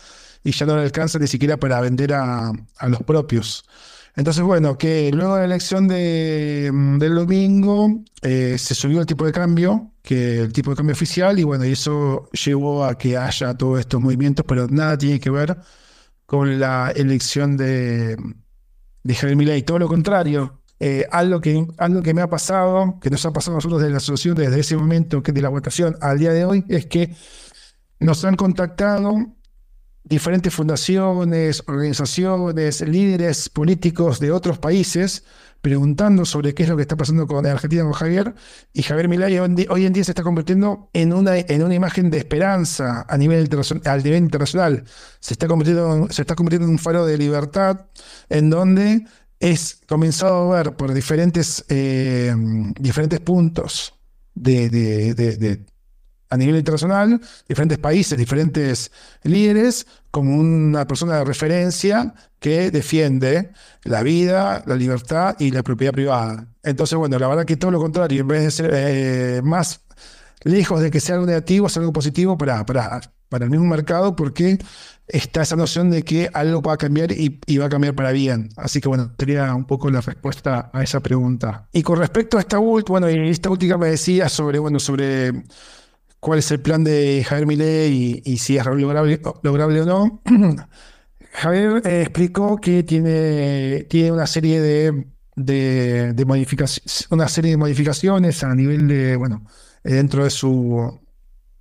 y ya no le alcanza ni siquiera para vender a, los propios. Entonces, bueno, que luego de la elección de, mm, del domingo eh, se subió el tipo de cambio, que el tipo de cambio oficial, y bueno, y eso llevó a que haya todos estos movimientos, pero nada tiene que ver con la elección de, de Javier Milei, todo lo contrario. Eh, algo, que, algo que me ha pasado, que nos ha pasado a nosotros desde la asociación desde ese momento que de la votación al día de hoy, es que nos han contactado diferentes fundaciones, organizaciones, líderes políticos de otros países preguntando sobre qué es lo que está pasando con Argentina con Javier. Y Javier Milei hoy en día se está convirtiendo en una, en una imagen de esperanza a nivel, al nivel internacional. Se está, convirtiendo, se está convirtiendo en un faro de libertad en donde es comenzado a ver por diferentes, eh, diferentes puntos de, a nivel internacional, diferentes países, diferentes líderes, como una persona de referencia que defiende la vida, la libertad y la propiedad privada. Entonces, bueno, la verdad que todo lo contrario, en vez de ser eh, más lejos de que sea algo negativo, es algo positivo para, para, para el mismo mercado, porque está esa noción de que algo va a cambiar y, y, va a cambiar para bien. Así que bueno, sería un poco la respuesta a esa pregunta. Y con respecto a esta última, bueno, y esta última me decía sobre, bueno, sobre cuál es el plan de Javier Milei y, si es lograble, o no. [CLEARS THROAT] Javier eh, explicó que tiene, tiene una serie de, de, modificaciones, una serie de modificaciones a nivel de, bueno, dentro de su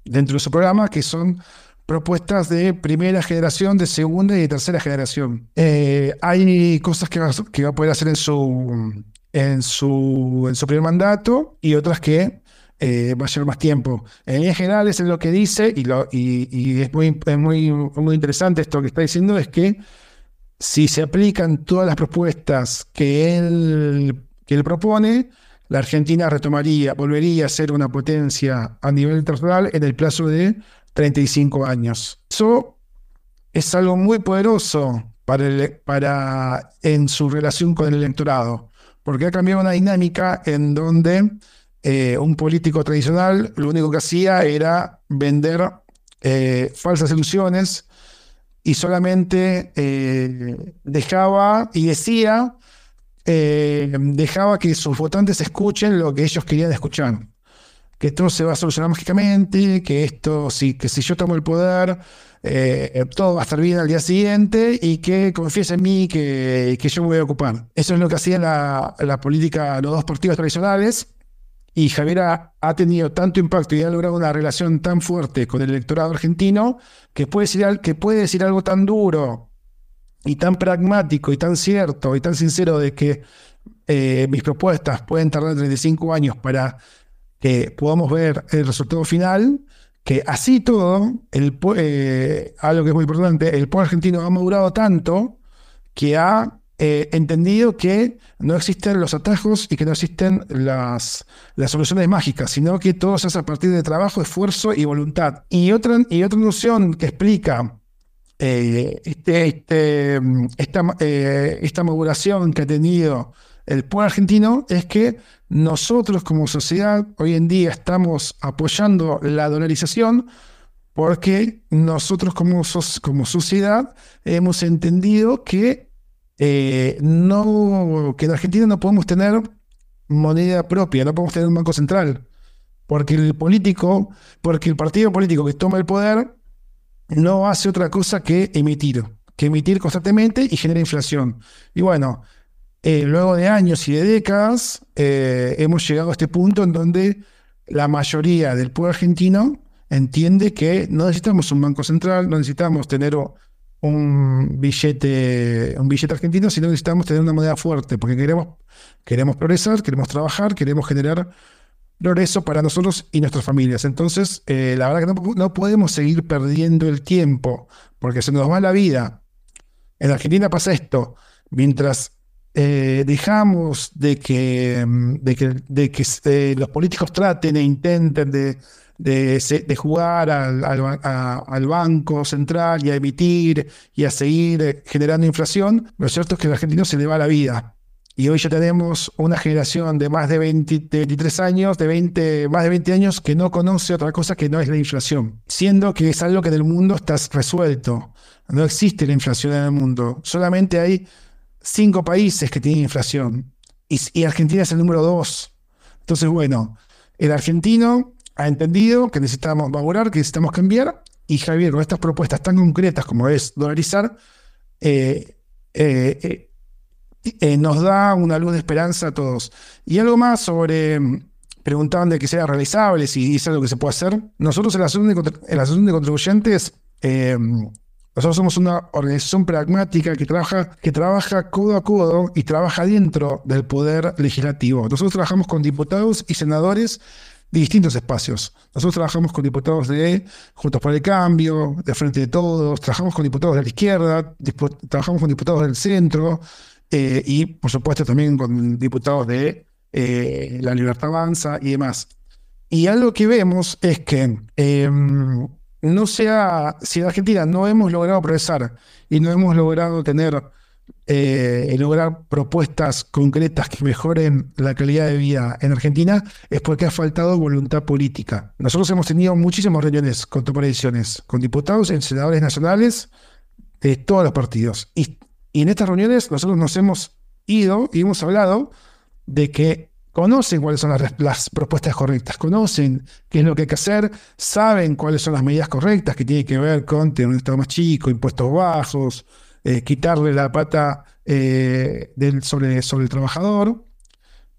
dentro de su programa que son propuestas de primera generación, de segunda y de tercera generación. Eh, hay cosas que va, que va a poder hacer en su, en su, en su primer mandato y otras que eh, va a más tiempo. En líneas generales, es lo que dice, y, lo, y, es, muy, muy, muy interesante esto que está diciendo, es que si se aplican todas las propuestas que él, que él propone, la Argentina retomaría, volvería a ser una potencia a nivel internacional en el plazo de 35 años. Eso es algo muy poderoso para, para en su relación con el electorado, porque ha cambiado una dinámica en donde eh, un político tradicional lo único que hacía era vender eh, falsas ilusiones y solamente eh, dejaba y decía, dejaba que sus votantes escuchen lo que ellos querían escuchar. Que todo se va a solucionar mágicamente, que esto, sí, que si yo tomo el poder, todo va a estar bien al día siguiente y que confiese en mí que, que yo me voy a ocupar. Eso es lo que hacía la, la política, los dos partidos tradicionales y Javier ha, tenido tanto impacto y ha logrado una relación tan fuerte con el electorado argentino que puede decir, algo tan duro y tan pragmático y tan cierto y tan sincero de que eh, mis propuestas pueden tardar 35 años para que podamos ver el resultado final, que así todo, el, eh, algo que es muy importante, el pueblo argentino ha madurado tanto que ha eh, entendido que no existen los atajos y que no existen las, las soluciones mágicas, sino que todo se hace a partir de trabajo, esfuerzo y voluntad. Y otra, y otra noción que explica eh, este, este, esta, eh, esta maduración que ha tenido el pueblo argentino es que nosotros como sociedad hoy en día estamos apoyando la dolarización porque nosotros como, como sociedad hemos entendido que eh, no, que en Argentina no podemos tener moneda propia, no podemos tener un banco central, porque el político, porque el partido político que toma el poder no hace otra cosa que emitir, que emitir constantemente y genera inflación. Y bueno, eh, luego de años y de décadas, eh, hemos llegado a este punto en donde la mayoría del pueblo argentino entiende que no necesitamos un banco central, no necesitamos tener un billete, un billete argentino, sino necesitamos tener una moneda fuerte, porque queremos, queremos progresar, queremos trabajar, queremos generar progreso para nosotros y nuestras familias. Entonces, eh, la verdad que no, podemos seguir perdiendo el tiempo, porque se nos va la vida. En Argentina pasa esto, mientras eh, dejamos de que, de que, de que eh, los políticos traten e intenten de de, jugar al, Banco Central y a emitir y a seguir eh, generando inflación, lo cierto es que al argentino se le va la vida. Y hoy ya tenemos una generación de más de, 23 años, de 20, más de 20 años, que no conoce otra cosa que no es la inflación, siendo que es algo que en el mundo está resuelto. No existe la inflación en el mundo, solamente hay cinco países que tienen inflación y, Argentina es el número dos. Entonces, bueno, el argentino ha entendido que necesitamos madurar, que necesitamos cambiar y Javier, con estas propuestas tan concretas como es dolarizar, eh, eh, eh, nos da una luz de esperanza a todos. Y algo más sobre, preguntaban de que sea realizable, si es algo que se puede hacer. Nosotros en la Asociación de, asociación de Contribuyentes nosotros somos una organización pragmática que trabaja, que trabaja codo a codo y trabaja dentro del poder legislativo. Nosotros trabajamos con diputados y senadores de distintos espacios. Nosotros trabajamos con diputados de Juntos por el Cambio, de Frente de Todos, trabajamos con diputados de la izquierda, trabajamos con diputados del centro eh, y, por supuesto, también con diputados de eh, La Libertad Avanza y demás. Y algo que vemos es que em, no sea, si en Argentina no hemos logrado progresar y no hemos logrado tener, eh, lograr propuestas concretas que mejoren la calidad de vida en Argentina, es porque ha faltado voluntad política. Nosotros hemos tenido muchísimas reuniones con toma con diputados y senadores nacionales de todos los partidos. Y, y en estas reuniones nosotros nos hemos ido y hemos hablado de que conocen cuáles son las, propuestas correctas, conocen qué es lo que hay que hacer, saben cuáles son las medidas correctas que tienen que ver con tener un Estado más chico, impuestos bajos, eh, quitarle la pata eh, sobre, el trabajador,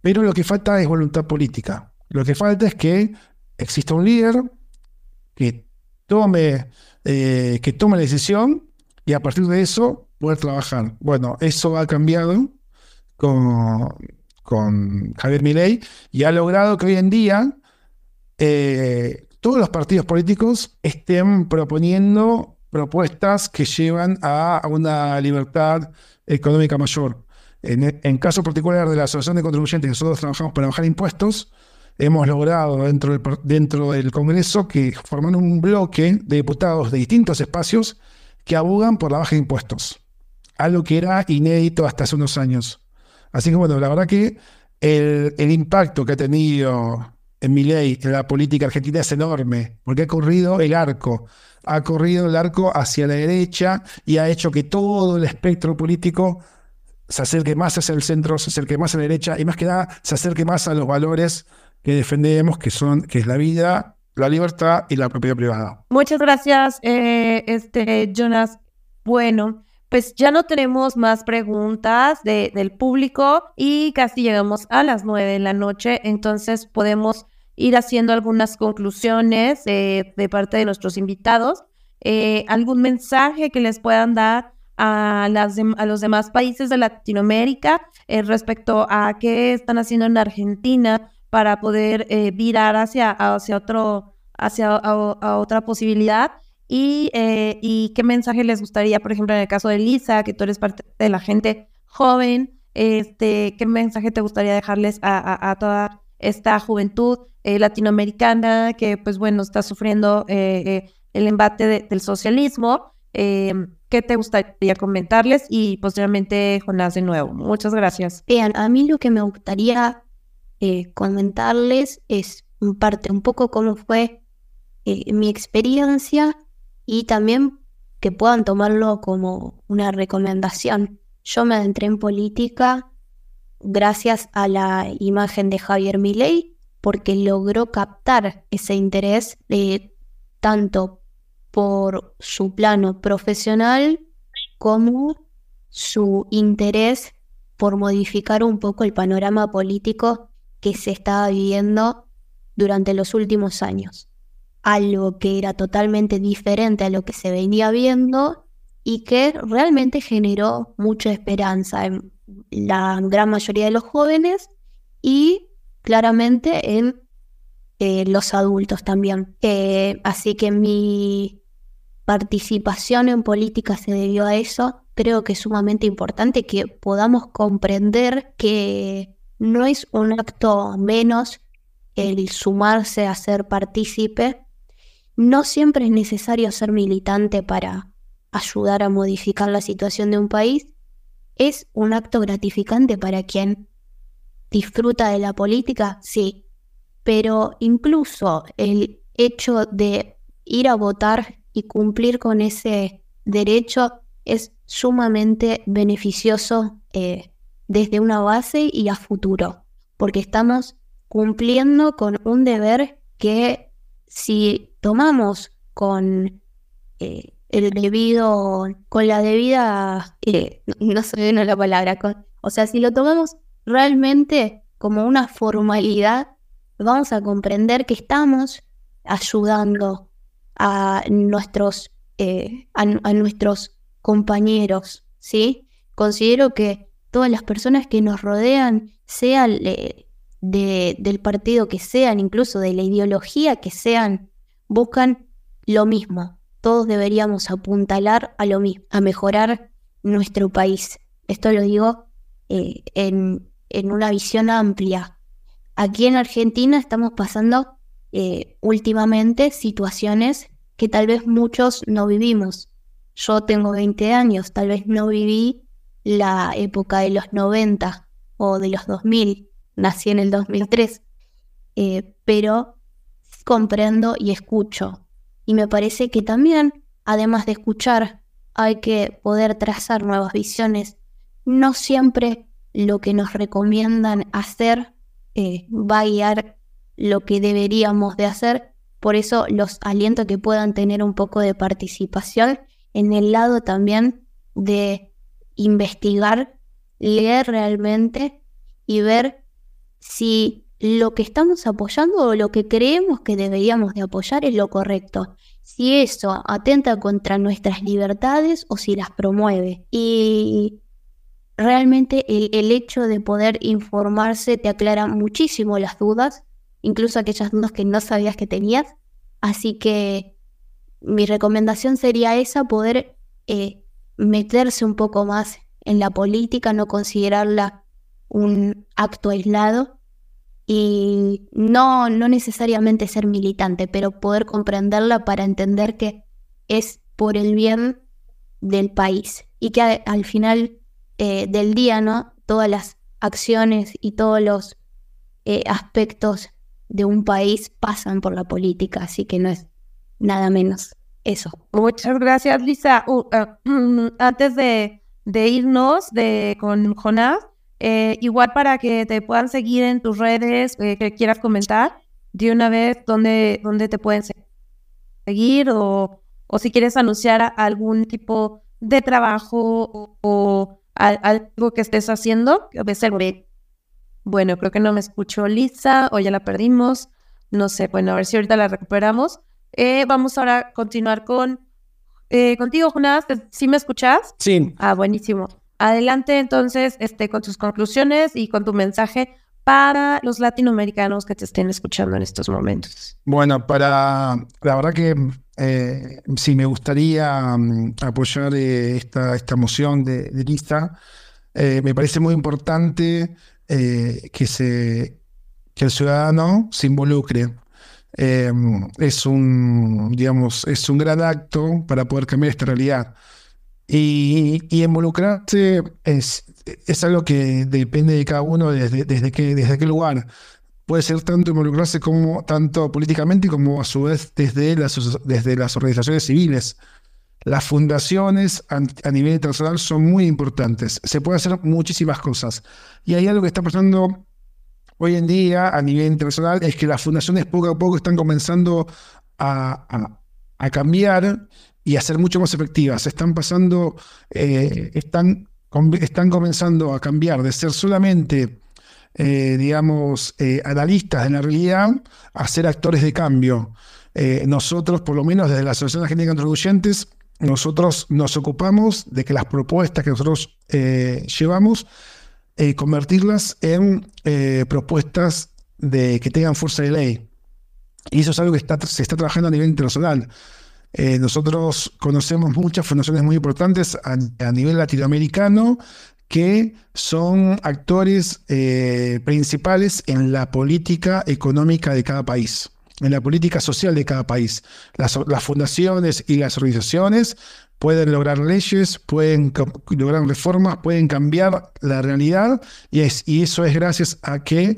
pero lo que falta es voluntad política. Lo que falta es que exista un líder que tome, eh, que tome la decisión y a partir de eso poder trabajar. Bueno, eso ha cambiado con con Javier Milei y ha logrado que hoy en día todos los partidos políticos estén proponiendo propuestas que llevan a, una libertad económica mayor. En, caso particular de la Asociación de Contribuyentes, nosotros trabajamos para bajar impuestos, hemos logrado dentro del, dentro del Congreso que forman un bloque de diputados de distintos espacios que abogan por la baja de impuestos, algo que era inédito hasta hace unos años. Así que bueno, la verdad que el, impacto que ha tenido en mi ley en la política argentina es enorme, porque ha corrido el arco, ha corrido el arco hacia la derecha y ha hecho que todo el espectro político se acerque más hacia el centro, se acerque más a la derecha y más que nada se acerque más a los valores que defendemos, que son, que es la vida, la libertad y la propiedad privada. Muchas gracias, eh, este Jonas. Bueno, pues ya no tenemos más preguntas de, del público y casi llegamos a las nueve de la noche, entonces podemos ir haciendo algunas conclusiones de parte de nuestros invitados. Eh, ¿Algún mensaje que les puedan dar a, las a los demás países de Latinoamérica eh, respecto a qué están haciendo en Argentina para poder eh, virar hacia, hacia, otro, hacia a otra posibilidad? Eh, y, qué mensaje les gustaría, por ejemplo, en el caso de Lisa, que tú eres parte de la gente joven, este, qué mensaje te gustaría dejarles a, toda esta juventud eh, latinoamericana que, pues bueno, está sufriendo eh, el embate del socialismo. ¿Qué te gustaría comentarles? Y posteriormente, Jonás, de nuevo. Muchas gracias. Bien, a mí lo que me gustaría comentarles es parte un poco cómo fue mi experiencia y también que puedan tomarlo como una recomendación. Yo me adentré en política gracias a la imagen de Javier Milei porque logró captar ese interés tanto por su plano profesional como su interés por modificar un poco el panorama político que se estaba viviendo durante los últimos años. Algo que era totalmente diferente a lo que se venía viendo y que realmente generó mucha esperanza en la gran mayoría de los jóvenes y claramente en eh, los adultos también. Eh, así que mi participación en política se debió a eso. Creo que es sumamente importante que podamos comprender que no es un acto menos el sumarse a ser partícipe, no siempre es necesario ser militante para ayudar a modificar la situación de un país. Es un acto gratificante para quien disfruta de la política, sí, pero incluso el hecho de ir a votar y cumplir con ese derecho es sumamente beneficioso eh, desde una base y a futuro, porque estamos cumpliendo con un deber que si tomamos con eh, el debido, con la debida, eh, no sé bien la palabra, o sea, si lo tomamos realmente como una formalidad, vamos a comprender que estamos ayudando a nuestros, eh, a, nuestros compañeros, ¿sí? Considero que todas las personas que nos rodean, sean del partido que sean, incluso de la ideología que sean, buscan lo mismo. Todos deberíamos apuntalar a lo mismo, a mejorar nuestro país. Esto lo digo eh, en, en, una visión amplia. Aquí en Argentina estamos pasando eh, últimamente situaciones que tal vez muchos no vivimos. Yo tengo 20 años, tal vez no viví la época de los 90 o de los 2000, nací en el 2003, eh, pero comprendo y escucho. Y me parece que también, además de escuchar, hay que poder trazar nuevas visiones. No siempre lo que nos recomiendan hacer eh, va a guiar lo que deberíamos de hacer. Por eso los aliento que puedan tener un poco de participación en el lado también de investigar, leer realmente y ver si lo que estamos apoyando o lo que creemos que deberíamos de apoyar es lo correcto. Si eso atenta contra nuestras libertades o si las promueve. Y realmente el, hecho de poder informarse te aclara muchísimo las dudas, incluso aquellas dudas que no sabías que tenías. Así que mi recomendación sería esa, poder eh, meterse un poco más en la política, no considerarla un acto aislado y no, no necesariamente ser militante, pero poder comprenderla para entender que es por el bien del país y que al final eh, del día, ¿no? Todas las acciones y todos los eh, aspectos de un país pasan por la política, así que no es nada menos eso. Muchas gracias, Lisa. Uh, uh, [CLEARS THROAT] antes de, de irnos de, con Jonás, eh, igual para que te puedan seguir en tus redes, eh, que quieras comentar, de una vez dónde, dónde te pueden seguir o, o si quieres anunciar algún tipo de trabajo o, algo que estés haciendo, Bueno, creo que no me escuchó Lisa o ya la perdimos. No sé, bueno, a ver si ahorita la recuperamos. Eh, vamos ahora a continuar con contigo, Jonás. ¿Sí me escuchas? Sí. Ah, buenísimo. Adelante entonces este, con tus conclusiones y con tu mensaje para los latinoamericanos que te estén escuchando en estos momentos. Bueno, para la verdad que eh, sí me gustaría mm, apoyar eh, esta, esta moción de, de lista. Eh, me parece muy importante que, se, que el ciudadano se involucre. es un, digamos, es un gran acto para poder cambiar esta realidad. Y, involucrarse es, es algo que depende de cada uno desde, desde, qué, desde qué lugar. Puede ser tanto involucrarse como tanto políticamente como a su vez desde las, desde las organizaciones civiles. Las fundaciones a, nivel internacional son muy importantes. Se puede hacer muchísimas cosas. Y hay algo que está pasando hoy en día a nivel internacional, es que las fundaciones poco a poco están comenzando a, a, a cambiar y a ser mucho más efectivas. Están pasando, eh, están, están comenzando a cambiar de ser solamente, eh, digamos, eh, analistas de la realidad a ser actores de cambio. nosotros, por lo menos desde la Asociación Argentina de Contribuyentes, nosotros nos ocupamos de que las propuestas que nosotros llevamos, convertirlas en propuestas de, que tengan fuerza de ley. Y eso es algo que está, se está trabajando a nivel internacional. Eh, nosotros conocemos muchas fundaciones muy importantes a, nivel latinoamericano que son actores eh, principales en la política económica de cada país, en la política social de cada país. Las, fundaciones y las organizaciones pueden lograr leyes, pueden lograr reformas, pueden cambiar la realidad y, eso es gracias a que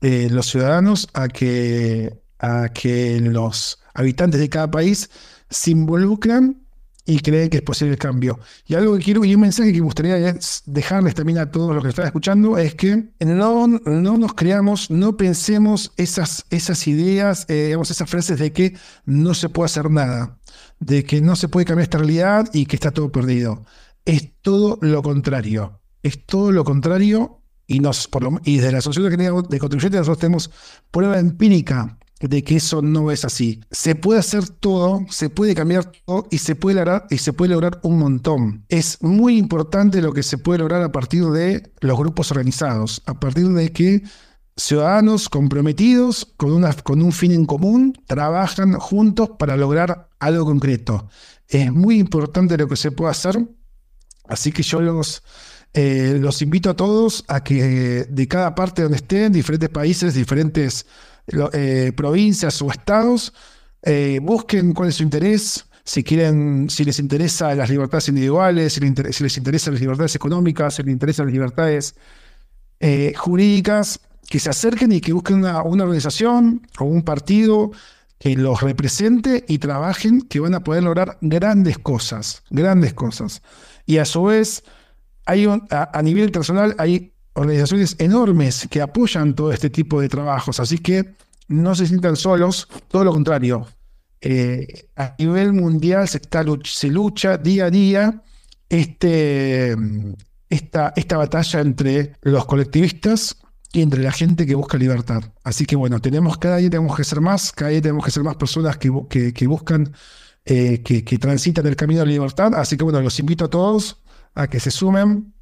eh, los ciudadanos, a que los habitantes de cada país se involucran y creen que es posible el cambio. Y algo que quiero, y un mensaje que me gustaría dejarles también a todos los que están escuchando, es que no, no nos creamos, no pensemos esas, esas ideas, eh, digamos, esas frases de que no se puede hacer nada, de que no se puede cambiar esta realidad y que está todo perdido. Es todo lo contrario. Es todo lo contrario y, nos, por lo, y desde la de, de Contribuyentes nosotros tenemos prueba empírica de que eso no es así. Se puede hacer todo, se puede cambiar todo y se puede lograr, y se puede lograr un montón. Es muy importante lo que se puede lograr a partir de los grupos organizados, a partir de que ciudadanos comprometidos con, una, con un fin en común trabajan juntos para lograr algo concreto. Es muy importante lo que se puede hacer, así que yo los, eh, los invito a todos a que de cada parte donde estén, diferentes países, diferentes eh, provincias o estados, eh, busquen cuál es su interés, si quieren, si les interesa las libertades individuales, si les, interesa las libertades económicas, si les interesan las libertades eh, jurídicas, que se acerquen y que busquen una, organización o un partido que los represente y trabajen, que van a poder lograr grandes cosas, grandes cosas. Y a su vez, hay a nivel internacional hay organizaciones enormes que apoyan todo este tipo de trabajos, así que no se sientan solos, todo lo contrario. Eh, a nivel mundial se, está, se lucha día a día este, esta, esta batalla entre los colectivistas y entre la gente que busca libertad. Así que bueno, tenemos cada día tenemos que ser más, cada día tenemos que ser más personas que, buscan, eh, que, que transitan el camino de la libertad. Así que bueno, los invito a todos a que se sumen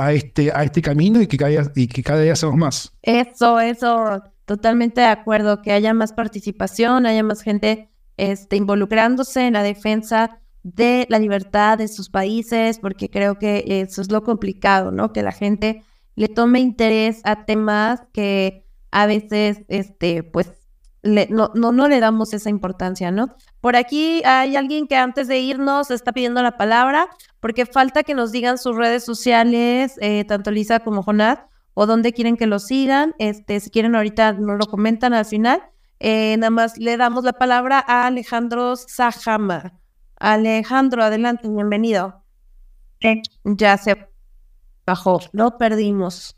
a este, a este camino y que, cada día, y que cada día seamos más. Eso, eso, totalmente de acuerdo, que haya más participación, haya más gente este, involucrándose en la defensa de la libertad de sus países, porque creo que eso es lo complicado, ¿no? Que la gente le tome interés a temas que a veces, este, pues, no, no, no le damos esa importancia, ¿no? Por aquí hay alguien que antes de irnos está pidiendo la palabra, porque falta que nos digan sus redes sociales, eh, tanto Lisa como Jonás, o dónde quieren que lo sigan. Este, si quieren, ahorita nos lo comentan al final. Eh, nada más le damos la palabra a Alejandro Sajama. Alejandro, adelante, bienvenido. ya se bajó, lo perdimos.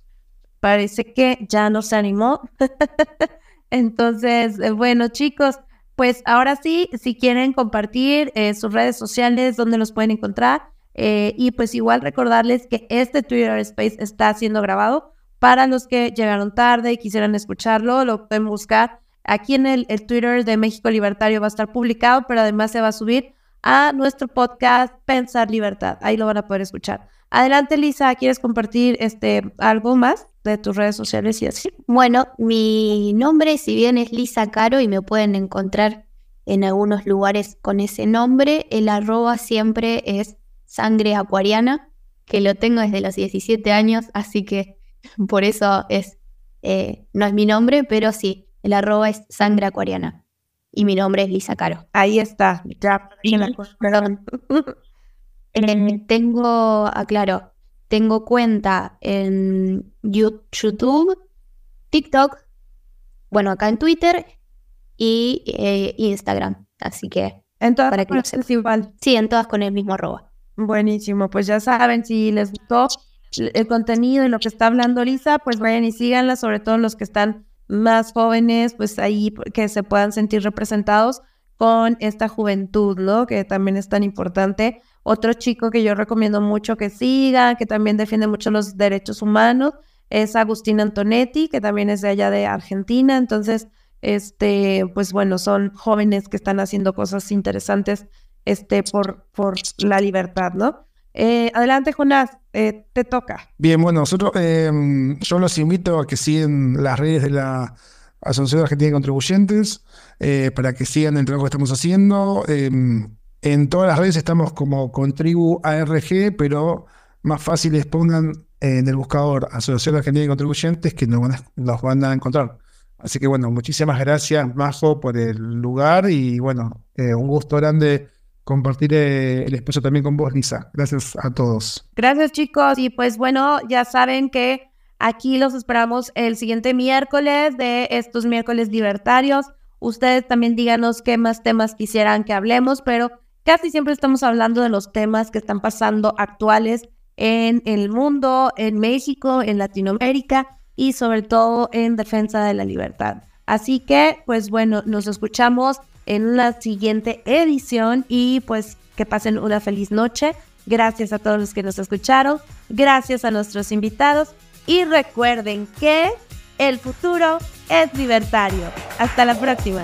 Parece que ya no se animó. [LAUGHS] Entonces, eh, bueno, chicos, pues ahora sí, si quieren compartir eh, sus redes sociales, donde los pueden encontrar. Eh, y pues igual recordarles que este Twitter Space está siendo grabado. Para los que llegaron tarde y quisieran escucharlo, lo pueden buscar aquí en el, Twitter de México Libertario. Va a estar publicado, pero además se va a subir a nuestro podcast Pensar Libertad. Ahí lo van a poder escuchar. Adelante, Lisa, ¿quieres compartir este, algo más? De tus redes sociales y así. Bueno, mi nombre, si bien es Lisa Caro y me pueden encontrar en algunos lugares con ese nombre, el arroba siempre es sangre acuariana, que lo tengo desde los 17 años, así que [LAUGHS] por eso es, eh, no es mi nombre, pero sí, el arroba es sangre acuariana. Y mi nombre es Lisa Caro. Ahí está, ya. Perdón. [LAUGHS] Eh, tengo, aclaro, tengo cuenta en YouTube, TikTok, bueno, acá en Twitter y eh, Instagram. Así que. En todas para que es igual. Sí, en todas con el mismo arroba. Buenísimo. Pues ya saben, si les gustó el contenido y lo que está hablando Lisa, pues vayan y síganla, sobre todo los que están más jóvenes, pues ahí que se puedan sentir representados con esta juventud, ¿no? Que también es tan importante otro chico que yo recomiendo mucho que siga, que también defiende mucho los derechos humanos, es Agustín Antonetti, que también es de allá de Argentina. Entonces, este, pues bueno, son jóvenes que están haciendo cosas interesantes este, por, por la libertad, ¿no? Eh, adelante, Jonás, eh, te toca. Bien, bueno, nosotros, em, yo los invito a que sigan las redes de la Asociación Argentina de Contribuyentes, eh, para que sigan el trabajo que estamos haciendo. En todas las redes estamos como Contribu ARG, pero más fácil es pongan en el buscador Asociación Argentina de Contribuyentes que nos van, a, nos van a encontrar. Así que bueno, muchísimas gracias, Majo, por el lugar y bueno, eh, un gusto grande compartir eh, el espacio también con vos, Lisa. Gracias a todos. Gracias, chicos. Y pues bueno, ya saben que aquí los esperamos el siguiente miércoles de estos miércoles libertarios. Ustedes también díganos qué más temas quisieran que hablemos, pero casi siempre estamos hablando de los temas que están pasando actuales en el mundo, en México, en Latinoamérica y sobre todo en defensa de la libertad. Así que, pues bueno, nos escuchamos en una siguiente edición y pues que pasen una feliz noche. Gracias a todos los que nos escucharon, gracias a nuestros invitados y recuerden que el futuro es libertario. Hasta la próxima.